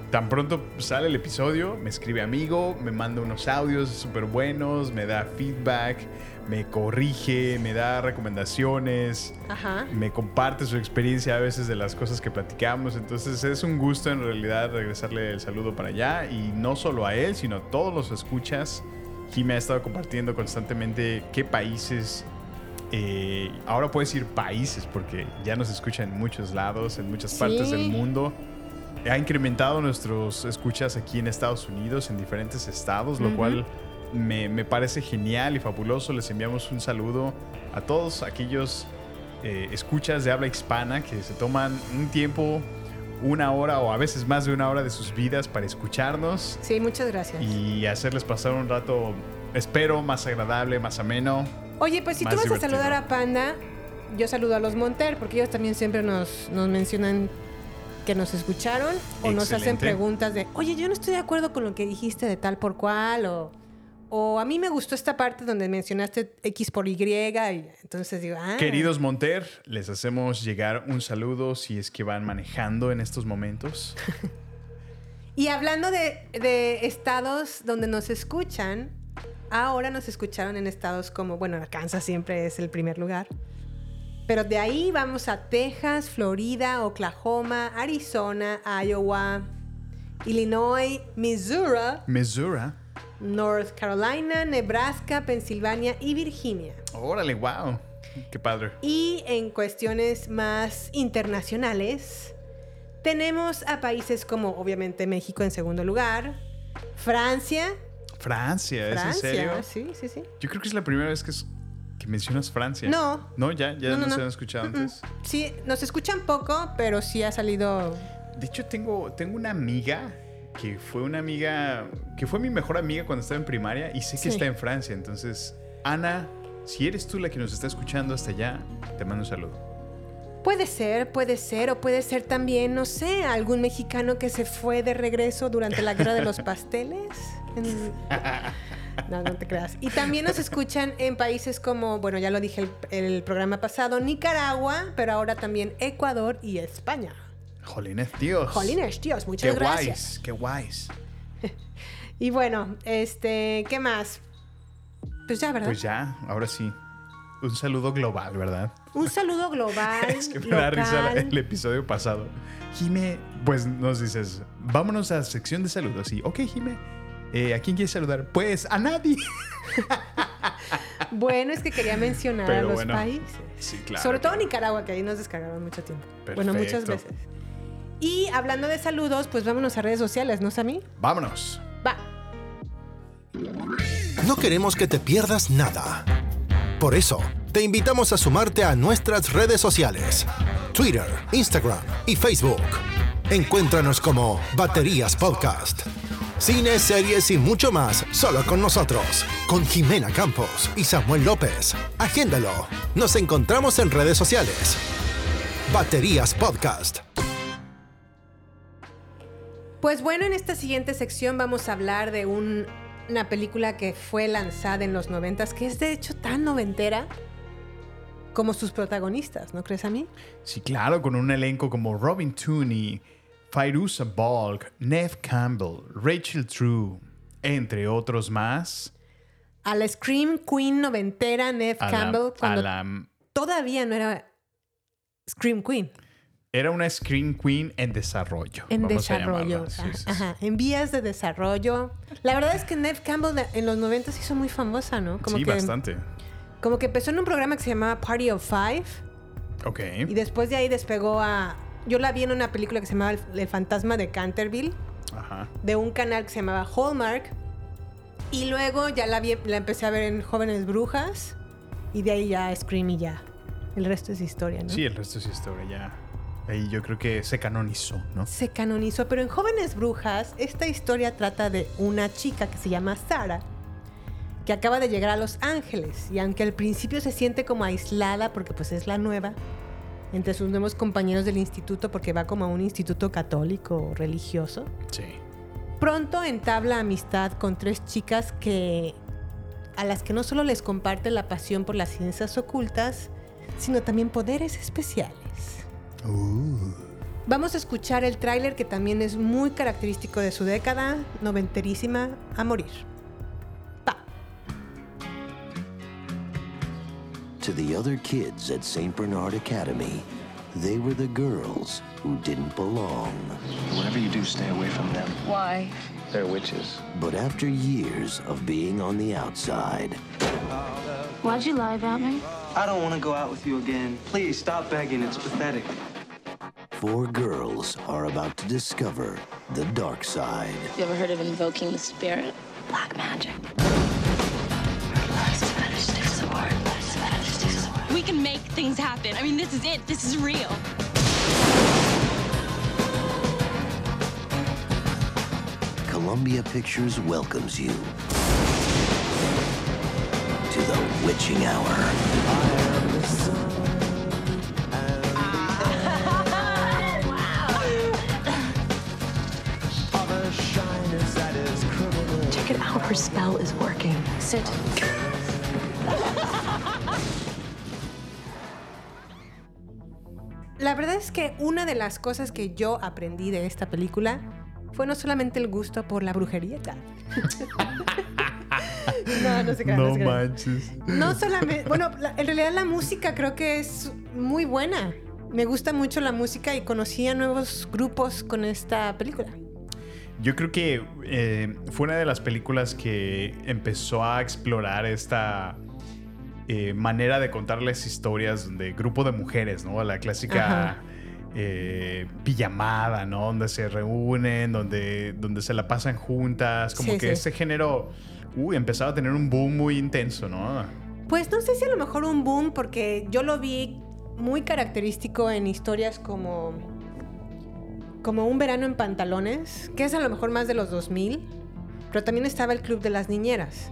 tan pronto sale el episodio, me escribe amigo, me manda unos audios súper buenos, me da feedback, me corrige, me da recomendaciones Ajá. me comparte su experiencia a veces de las cosas que platicamos. Entonces es un gusto en realidad regresarle el saludo para allá. Y no solo a él, sino a todos los escuchas. Jimmy ha estado compartiendo constantemente qué países... eh, ahora puedo decir países porque ya nos escucha en muchos lados, en muchas partes Sí. del mundo. ha incrementado nuestros escuchas aquí en Estados Unidos, en diferentes estados, lo cual me, me parece genial y fabuloso. Les enviamos un saludo a todos aquellos eh, escuchas de habla hispana que se toman un tiempo, una hora o a veces más de una hora de sus vidas para escucharnos Sí, muchas gracias. y hacerles pasar un rato, espero, más agradable, más ameno. Oye, pues si tú vas a saludar a Panda, yo saludo a los Monter, porque ellos también siempre nos, nos mencionan que nos escucharon o nos hacen preguntas de, oye, yo no estoy de acuerdo con lo que dijiste de tal por cual, o, o a mí me gustó esta parte donde mencionaste X por Y, y entonces digo, ah. Queridos Monter, les hacemos llegar un saludo si es que van manejando en estos momentos. Y hablando de, de estados donde nos escuchan, ahora nos escucharon en estados como, bueno, Kansas siempre es el primer lugar. Pero de ahí vamos a Texas, Florida, Oklahoma, Arizona, Iowa, Illinois, Missouri, Missouri. North Carolina, Nebraska, Pensilvania y Virginia. Órale, wow. Qué padre. Y en cuestiones más internacionales, tenemos a países como obviamente México en segundo lugar, Francia, Francia, ¿es Francia, en serio? sí, sí, sí. Yo creo que es la primera vez que, es- que mencionas Francia. No. No, ya, ya No, no, nos no. han escuchado antes. Sí, nos escuchan poco, pero sí ha salido. De hecho, tengo, tengo una amiga que fue una amiga, que fue mi mejor amiga cuando estaba en primaria y sé que Sí. está en Francia. Entonces, Ana, si eres tú la que nos está escuchando hasta allá, te mando un saludo. Puede ser, puede ser, o puede ser también, no sé, algún mexicano que se fue de regreso durante la guerra de los pasteles. No, no te creas. Y también nos escuchan en países como, bueno, ya lo dije el, el programa pasado, Nicaragua, pero ahora también Ecuador y España. Jolines, tíos. Jolines, tíos, Qué muchas gracias. guays, qué guays. Y bueno, este, ¿qué más? Pues ya, ¿verdad? Pues ya, ahora sí. Un saludo global, ¿verdad? Un saludo global. Es que me da risa el episodio pasado. Jime, pues nos dices, vámonos a la sección de saludos. Y, ok, Jime, eh, ¿a quién quieres saludar? Pues a nadie. Bueno, es que quería mencionar a los bueno, países. sí, claro, Sobre todo. Nicaragua, que ahí nos descargaron mucho tiempo. Bueno, muchas veces. Y hablando de saludos, pues vámonos a redes sociales, ¿no, Sammy? Vámonos. Va. No queremos que te pierdas nada. Por eso, te invitamos a sumarte a nuestras redes sociales. Twitter, Instagram y Facebook. Encuéntranos como Baterías Podcast. Cine, series y mucho más solo con nosotros. Con Jimena Campos y Samuel López. Agéndalo. Nos encontramos en redes sociales. Baterías Podcast. Pues bueno, en esta siguiente sección vamos a hablar de un- una película que fue lanzada en los noventas, que es de hecho tan noventera como sus protagonistas, ¿no crees a mí? Sí, claro, con un elenco como Robin Tooney, Fairuza Balk, Nev Campbell, Rachel True, entre otros más. A la Scream Queen noventera, Neve A la- Campbell, a cuando la- todavía no era Scream Queen. Era una Screen Queen en desarrollo. En vamos desarrollo. Sí, Ajá, sí, sí. ajá, en vías de desarrollo. La verdad es que Neve Campbell en los 90 se hizo muy famosa, ¿no? Como sí, que, bastante. Como que empezó en un programa que se llamaba Party of Five Ok. y después de ahí despegó a... Yo la vi en una película que se llamaba El fantasma de Canterville, Ajá. de un canal que se llamaba Hallmark. Y luego ya la, vi- la empecé a ver en Jóvenes Brujas y de ahí ya Scream y ya. El resto es historia, ¿no? Sí, el resto es historia ya. Ahí yo creo que se canonizó, ¿no? se canonizó, pero en Jóvenes Brujas esta historia trata de una chica que se llama Sara, que acaba de llegar a Los Ángeles y aunque al principio se siente como aislada porque pues es la nueva, entre sus nuevos compañeros del instituto porque va como a un instituto católico o religioso, Sí. pronto entabla amistad con tres chicas que a las que no solo les comparte la pasión por las ciencias ocultas, sino también poderes especiales. Vamos a escuchar el tráiler que también es muy característico de su década, noventerísima a morir. To the other kids at St. Bernard Academy, they were the girls who didn't belong. Whatever you do, stay away from them. Why? They're witches. But after years of being on the outside, Why'd you lie about me? I don't want to go out with you again. Please stop begging. It's pathetic. four girls are about to discover the dark side. You ever heard of invoking the spirit? Black magic. We can make things happen. I mean, this is it. This is real. Columbia Pictures welcomes you to the witching hour. Check it out. Her spell is working. Sit. La verdad es que una de las cosas que yo aprendí de esta película fue no solamente el gusto por la brujería. no, no se crean, No manches. No solamente, bueno, la- en realidad la música creo que es muy buena. Me gusta mucho la música y conocí a nuevos grupos con esta película. Yo creo que eh, fue una de las películas que empezó a explorar esta eh, manera de contarles historias de grupo de mujeres, ¿no? La clásica Ajá. Eh, pijamada, ¿no? Donde se reúnen, donde, donde se la pasan juntas. Como Sí, que sí. ese género, uy, empezaba a tener un boom muy intenso, ¿no? Pues no sé si a lo mejor un boom, porque yo lo vi muy característico en historias como, como Un verano en pantalones, que es a lo mejor más de los 2000, pero también estaba el Club de las Niñeras.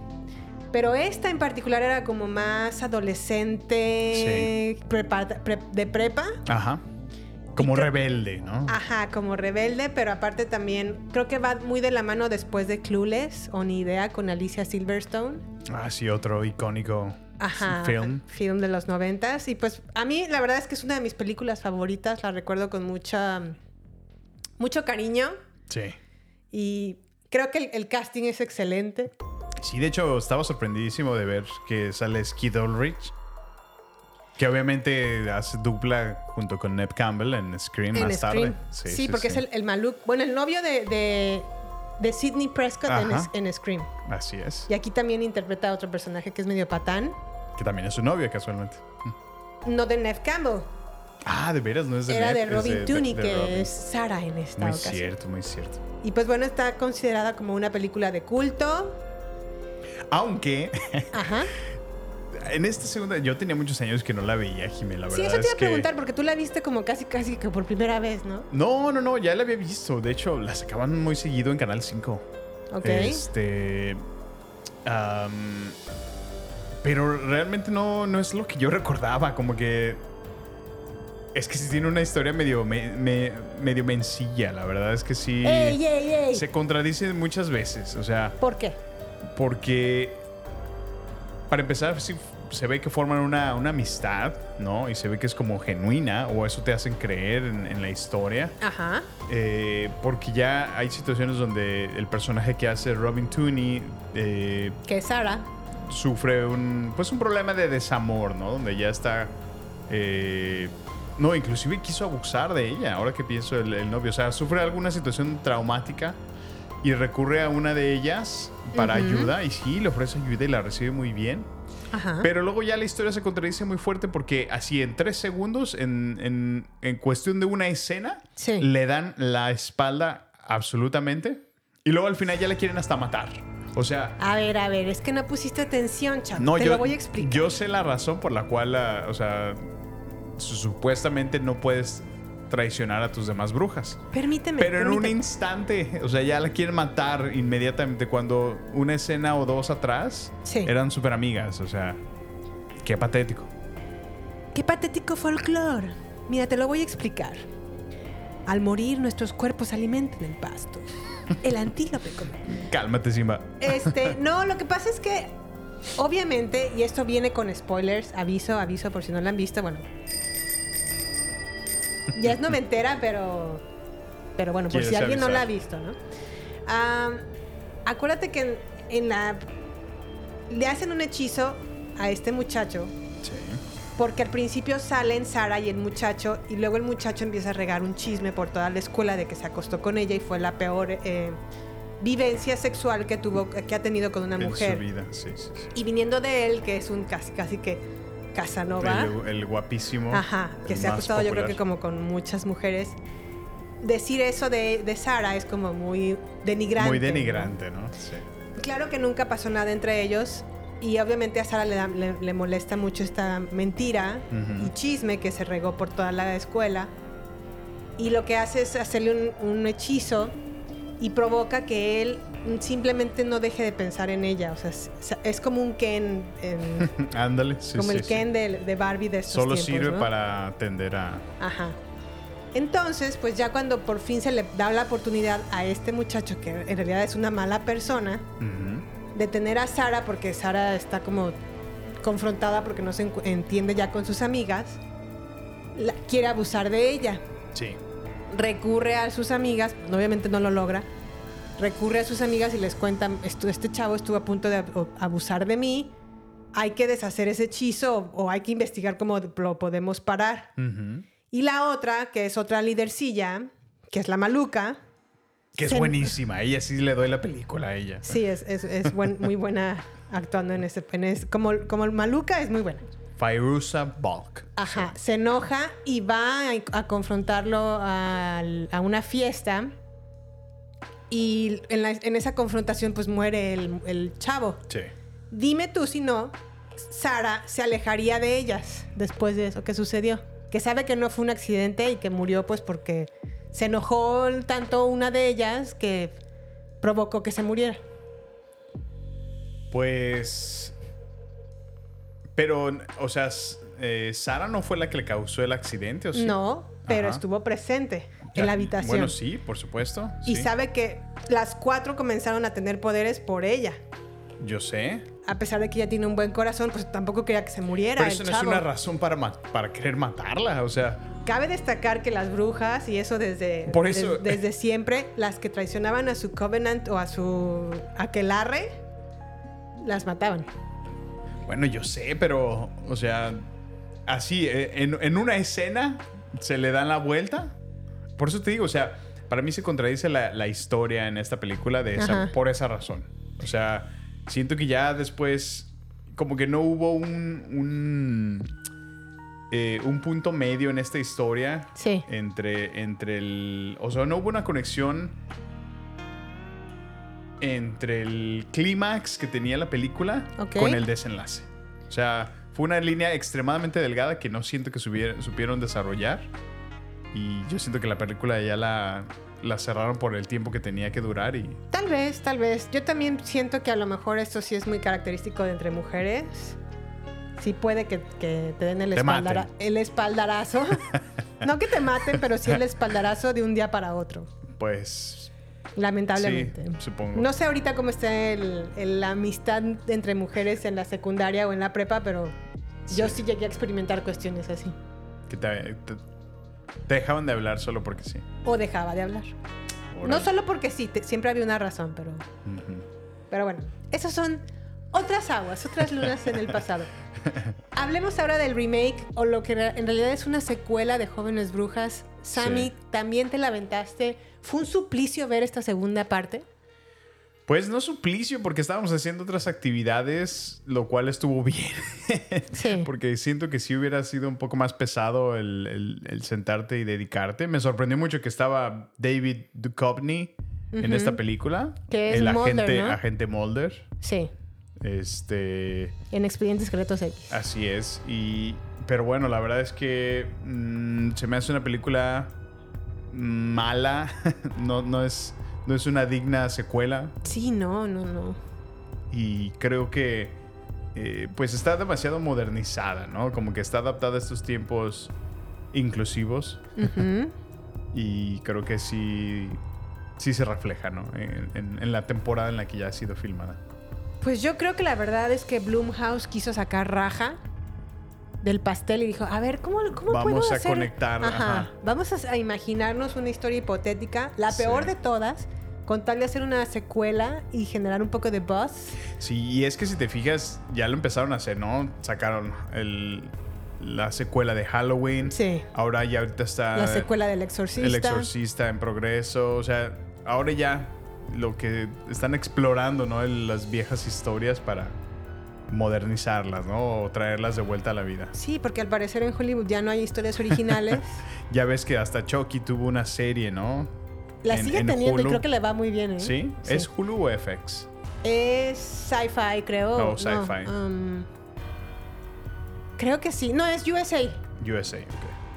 Pero esta en particular era como más adolescente, prepa- pre- de prepa. Ajá. Como rebelde, ¿no? Ajá, como rebelde, pero aparte también creo que va muy de la mano después de Clueless o Ni Idea con Alicia Silverstone. Ah, sí, otro icónico Ajá, film. film de los noventas. Y pues a mí la verdad es que es una de mis películas favoritas. La recuerdo con mucha, mucho cariño. Sí. Y creo que el, el casting es excelente. Sí, de hecho, estaba sorprendidísimo de ver que sale Skid Ulrich. Que obviamente hace dupla junto con Neb Campbell en Scream en más Scream. tarde. Sí, porque es el, el Maluk. Bueno, el novio de, de, de Sidney Prescott en, Scream. Así es. Y aquí también interpreta a otro personaje que es medio patán. Que también es su novia, casualmente. No de Nev Campbell. Ah, de veras, no es de Era de Robin Tooney, que Robin. es Sara en esta Muy ocasión. cierto, muy cierto. Y pues bueno, está considerada como una película de culto. Aunque Ajá. En esta segunda, yo tenía muchos años que no la veía, Jimena. La verdad Sí, eso te iba a que- preguntar, porque tú la viste como casi, casi que por primera vez, ¿no? No, no, no, ya la había visto. De hecho, la sacaban muy seguido en Canal 5. Ok. Este. pero realmente no, no es lo que yo recordaba. Como que. Es que sí tiene una historia medio, me- me- medio mencilla. La verdad es que sí. ¡Ey, ey, ey! Se contradice muchas veces. O sea, ¿Por qué? porque. Para empezar, sí se ve que forman una, una amistad, ¿no? Y se ve que es como genuina, o eso te hacen creer en- en la historia. Ajá. Eh, porque ya hay situaciones donde el personaje que hace Robin Tooney eh, Que es Sara. sufre un pues un problema de desamor, ¿no? Donde ya está eh, no, inclusive quiso abusar de ella. Ahora que pienso el, el novio, o sea, sufre alguna situación traumática y recurre a una de ellas para ayuda y sí le ofrece ayuda y la recibe muy bien. Ajá. Pero luego ya la historia se contradice muy fuerte porque así en tres segundos, en, en- en cuestión de una escena, Sí. le dan la espalda absolutamente. Y luego al final ya la quieren hasta matar. O sea, A ver, a ver, es que no pusiste atención, chavo. no, Te yo, lo voy a explicar. yo sé la razón por la cual, la- o sea, su- supuestamente no puedes traicionar a tus demás brujas. Permíteme. Pero en un instante, o sea, ya la quieren matar inmediatamente cuando una escena o dos atrás Sí. eran súper amigas. O sea, qué patético. Qué patético folclore. Mira, te lo voy a explicar. Al morir, nuestros cuerpos alimentan el pasto. El antílope come. Cálmate, Simba. Este, no, lo que pasa es que, obviamente, y esto viene con spoilers, aviso, aviso por si no la han visto, bueno. Ya es noventera, pero. Pero bueno, por si alguien no la ha visto, ¿no? Acuérdate que en, en la. Le hacen un hechizo a este muchacho. Sí. Porque al principio salen Sara y el muchacho, y luego el muchacho empieza a regar un chisme por toda la escuela de que se acostó con ella y fue la peor eh, vivencia sexual que tuvo, que ha tenido con una En mujer. su vida, sí, sí, sí. Y viniendo de él, que es un casi casi que Casanova. El, el guapísimo. Ajá, que se ha acostado yo creo que como con muchas mujeres. Decir eso de, de Sara es como muy denigrante. Muy ¿no? denigrante, ¿no? Sí. Claro que nunca pasó nada entre ellos y obviamente a Sara le, da- le- le molesta mucho esta mentira Ujú. y chisme que se regó por toda la escuela y lo que hace es hacerle un, un hechizo y provoca que él simplemente no deje de pensar en ella. O sea, es, es como un Ken, en- Ándale, sí, como sí, el sí. Ken de, de Barbie de estos Solo tiempos, sirve ¿no? para atender a. Ajá. Entonces, pues ya cuando por fin se le da la oportunidad a este muchacho, que en realidad es una mala persona, de tener a Sara, porque Sara está como confrontada porque no se entiende ya con sus amigas, la- quiere abusar de ella. Sí. Recurre a sus amigas, obviamente no lo logra, recurre a sus amigas y les cuenta, "Estu- este chavo estuvo a punto de ab- abusar de mí, hay que deshacer ese hechizo o, hay que investigar cómo lo podemos parar. Y la otra, que es otra lidercilla, que es la maluca. Que es se- buenísima. Ella sí le doy la película a ella. Sí, es, es, es buen- muy buena actuando en ese... En ese- como, como el maluca es muy buena. Fairuza Balk. Ajá, se enoja y va a, a confrontarlo a una fiesta. Y en, la- en esa confrontación pues muere el, el chavo. Sí. Dime tú si no, Sara se alejaría de ellas después de eso que sucedió. Que sabe que no fue un accidente y que murió pues porque se enojó tanto una de ellas que provocó que se muriera. Pues. Pero, o sea, eh, Sara no fue la que le causó el accidente, ¿o sí? No, pero Ajá. estuvo presente en la habitación. Bueno, sí, por supuesto. Y sí. sabe que las cuatro comenzaron a tener poderes por ella. Yo sé. A pesar de que ella tiene un buen corazón, pues tampoco quería que se muriera. Pero el eso no es una razón para, para querer matarla. O sea, Cabe destacar que las brujas, y eso desde, Por eso- des- desde siempre, las que traicionaban a su covenant o a su aquelarre, las mataban. bueno, yo sé, pero, o sea, así, eh, en, en una escena se le dan la vuelta. Por eso te digo, o sea, para mí se contradice la, la historia en esta película de esa- por esa razón. O sea, siento que ya después, como que no hubo un, un, eh, un punto medio en esta historia. Sí. Entre, entre el. O sea, no hubo una conexión entre el clímax que tenía la película con el desenlace. O sea, fue una línea extremadamente delgada que no siento que subiera- supieron desarrollar. Y yo siento que la película ya la, la cerraron por el tiempo que tenía que durar y Tal vez, tal vez. Yo también siento que a lo mejor esto sí es muy característico de entre mujeres. Sí puede que, que te den el, Te espaldara- maten. el espaldarazo. no que te maten, pero sí el espaldarazo de un día para otro. pues Lamentablemente. sí, supongo. No sé ahorita cómo está el- el- la amistad entre mujeres en la secundaria o en la prepa, pero yo sí llegué a experimentar cuestiones así. Que te dejaban de hablar solo porque sí. O dejaba de hablar. No solo porque sí, te- siempre había una razón, pero, pero bueno, esas son otras aguas, otras lunas en el pasado. Hablemos ahora del remake o lo que en realidad es una secuela de Jóvenes Brujas. Sammy, Sí. también te la aventaste. ¿Fue un suplicio ver esta segunda parte? Pues no suplicio, porque estábamos haciendo otras actividades, lo cual estuvo bien. Sí. porque siento que sí hubiera sido un poco más pesado el, el- el sentarte y dedicarte. Me sorprendió mucho que estaba David Duchovny en esta película. Que es el Mulder, agente, ¿no? agente Mulder. Sí, Este. en Expedientes Secretos X. Así es. Y. Pero bueno, la verdad es que mm, se me hace una película mala. no, no, es, no es una digna secuela. Sí, no, no, no. Y creo que. eh, pues está demasiado modernizada, ¿no? Como que está adaptada a estos tiempos inclusivos. Y creo que sí. Sí se refleja, ¿no? En, en- en la temporada en la que ya ha sido filmada. Pues yo creo que la verdad es que Blumhouse quiso sacar raja del pastel y dijo, a ver, ¿cómo, cómo Vamos puedo a hacer? conectar, ajá. Vamos a, a imaginarnos una historia hipotética, la Sí. peor de todas, con tal de hacer una secuela y generar un poco de buzz. Sí, y es que si te fijas, ya lo empezaron a hacer, ¿no? Sacaron el, la secuela de Halloween. Sí. Ahora ya ahorita está. la secuela del exorcista. El Exorcista en progreso. O sea, ahora ya lo que están explorando, ¿no? Las viejas historias para, modernizarlas, ¿no? O traerlas de vuelta a la vida. Sí, porque al parecer en Hollywood ya no hay historias originales. Ya ves que hasta Chucky tuvo una serie, ¿no? La En- sigue en teniendo y creo que le va muy bien, ¿eh? ¿Sí? ¿Es Hulu o FX? Es sci-fi, creo. No, sci-fi. um, creo que sí. No, es USA. USA, ok.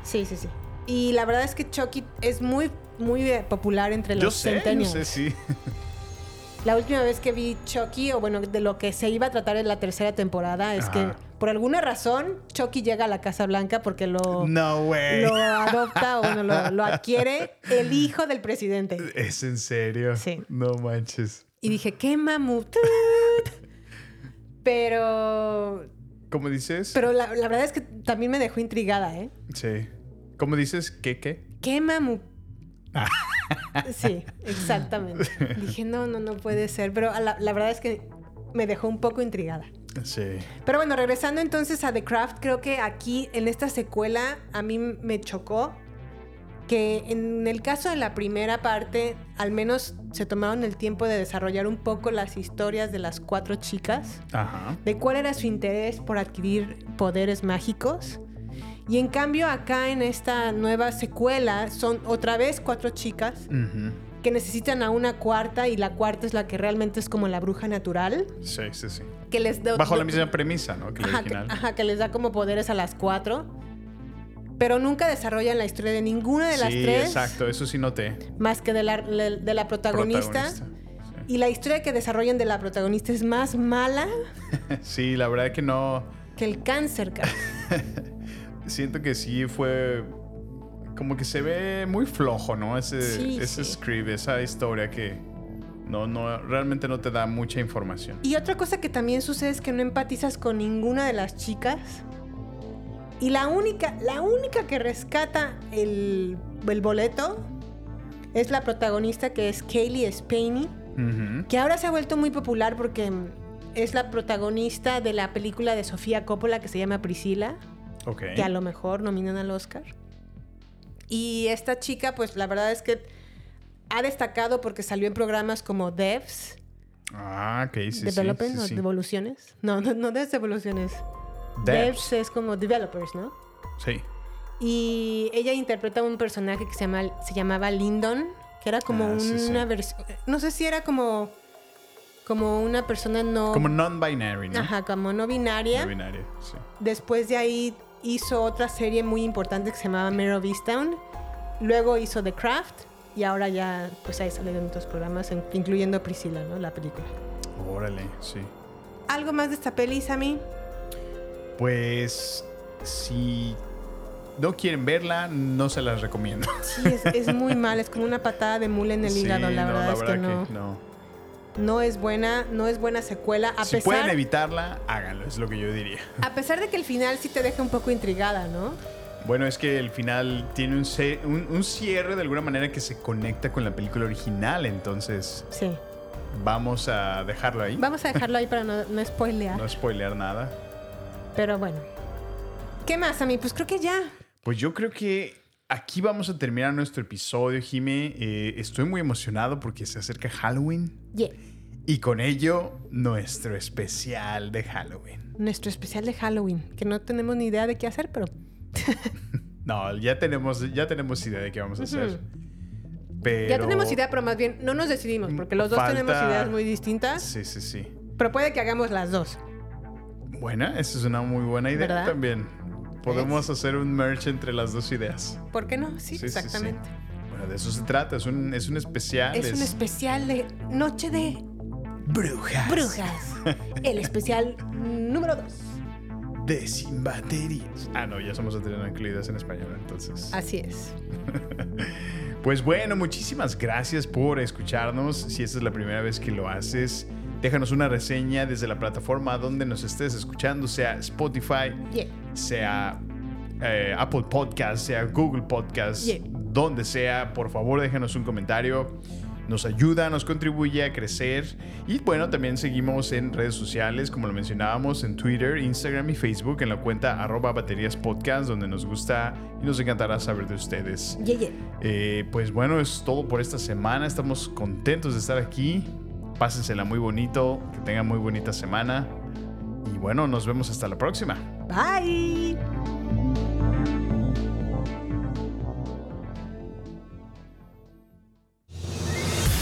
Sí, sí, sí. Y la verdad es que Chucky es muy, muy eh, popular entre los Yo sé, yo sé, sí. La última vez que vi Chucky, o bueno, de lo que se iba a tratar en la tercera temporada, es Ajá. que por alguna razón Chucky llega a la Casa Blanca porque lo, No way. lo adopta o bueno, lo, lo adquiere el hijo del presidente. ¿Es en serio? Sí. No manches. Y dije, qué mamut. Pero, ¿Cómo dices? pero la, la verdad es que también me dejó intrigada, ¿eh? Sí. ¿Cómo dices? ¿Qué, qué? Qué mamut. Ah. Sí, exactamente. Dije, no, no, no puede ser. Pero la, la verdad es que me dejó un poco intrigada. Sí. Pero bueno, regresando entonces a The Craft, creo que aquí en esta secuela a mí me chocó que en el caso de la primera parte, al menos se tomaron el tiempo de desarrollar un poco las historias de las cuatro chicas, Ajá. de cuál era su interés por adquirir poderes mágicos. Y en cambio acá en esta nueva secuela son otra vez cuatro chicas que necesitan a una cuarta y la cuarta es la que realmente es como la bruja natural, Sí, sí, sí. Que les da- Bajo la misma premisa, ¿no? Que la Ajá que, original. ajá, que les da como poderes a las cuatro. Pero nunca desarrollan la historia de ninguna de las sí, tres. exacto. Eso sí noté. Más que de la, de la protagonista. Protagonista. Y la historia que desarrollan de la protagonista es más mala Sí, la verdad que no. que el cáncer, cara. Siento que sí fue. Como que se ve muy flojo, ¿no? Ese, Sí, ese script, esa historia que. No, no, realmente no te da mucha información. Y otra cosa que también sucede es que no empatizas con ninguna de las chicas. Y la única, la única que rescata el, el boleto es la protagonista que es Kaylee Spaney. Que ahora se ha vuelto muy popular porque es la protagonista de la película de Sofía Coppola que se llama Priscila, que a lo mejor nominan al Oscar. Y esta chica, pues la verdad es que ha destacado porque salió en programas como Devs, Ah, ok, sí, sí, Development sí, o. Devoluciones. No, no, no Devs, Devoluciones. Devs. Devs es como Developers, ¿no? Sí. Y ella interpreta un personaje que se, llama, se llamaba Lyndon, que era como Ah, una versión... No sé si era como... Como una persona no... Como non-binary, ¿no? Ajá, como no binaria. No binaria, sí. Después de ahí hizo otra serie muy importante que se llamaba Mare of Easttown. Luego hizo The Craft y ahora ya pues ahí sale en otros programas, en- incluyendo Priscila, ¿no? La película. Órale, sí. ¿Algo más de esta peli, Sammy? Pues si no quieren verla, no se las recomiendo. Sí, es, es muy mal, es como una patada de mula en el Sí, hígado, la no, verdad es que no. no. No es buena, no es buena secuela. A Si pueden pesar, evitarla, háganlo, es lo que yo diría. a pesar de que el final sí te deja un poco intrigada, ¿no? Bueno, es que el final tiene un, un- un cierre de alguna manera que se conecta con la película original, entonces Sí. vamos a dejarlo ahí. Vamos a dejarlo ahí para no, no spoilear. No spoilear nada. Pero bueno. ¿Qué más, Sammy? Pues creo que ya. Pues yo creo que aquí vamos a terminar nuestro episodio, Jime. Eh, estoy muy emocionado porque se acerca Halloween Yeah. y con ello nuestro especial de Halloween. Nuestro especial de Halloween, que no tenemos ni idea de qué hacer, pero No, ya tenemos, ya tenemos idea de qué vamos a hacer. Pero ya tenemos idea, pero más bien no nos decidimos, porque los dos Falta- tenemos ideas muy distintas, Sí, sí, sí. pero puede que hagamos las dos. Buena, esa es una muy buena idea ¿Verdad? también. Podemos hacer un merch entre las dos ideas. ¿Por qué no? Sí, Sí, sí, exactamente. Bueno, de eso se trata, es un, es un especial. Es un especial de Noche de Brujas. Brujas. El especial número dos. De sin baterías. Ah, no, ya somos incluidas en español, entonces. Así es. Pues bueno, muchísimas gracias por escucharnos. Si esta es la primera vez que lo haces, déjanos una reseña desde la plataforma donde nos estés escuchando, sea Spotify, Yeah. sea eh, Apple Podcast, sea Google Podcast, Yeah. donde sea. Por favor, déjanos un comentario. Nos ayuda, nos contribuye a crecer. Y bueno, también seguimos en redes sociales, como lo mencionábamos, en Twitter, Instagram y Facebook, en la cuenta arroba baterías podcast, donde nos gusta y nos encantará saber de ustedes. Yeah, yeah. Eh, pues bueno, es todo por esta semana. Estamos contentos de estar aquí. Pásensela muy bonito, que tengan muy bonita semana. Y bueno, nos vemos hasta la próxima. Bye.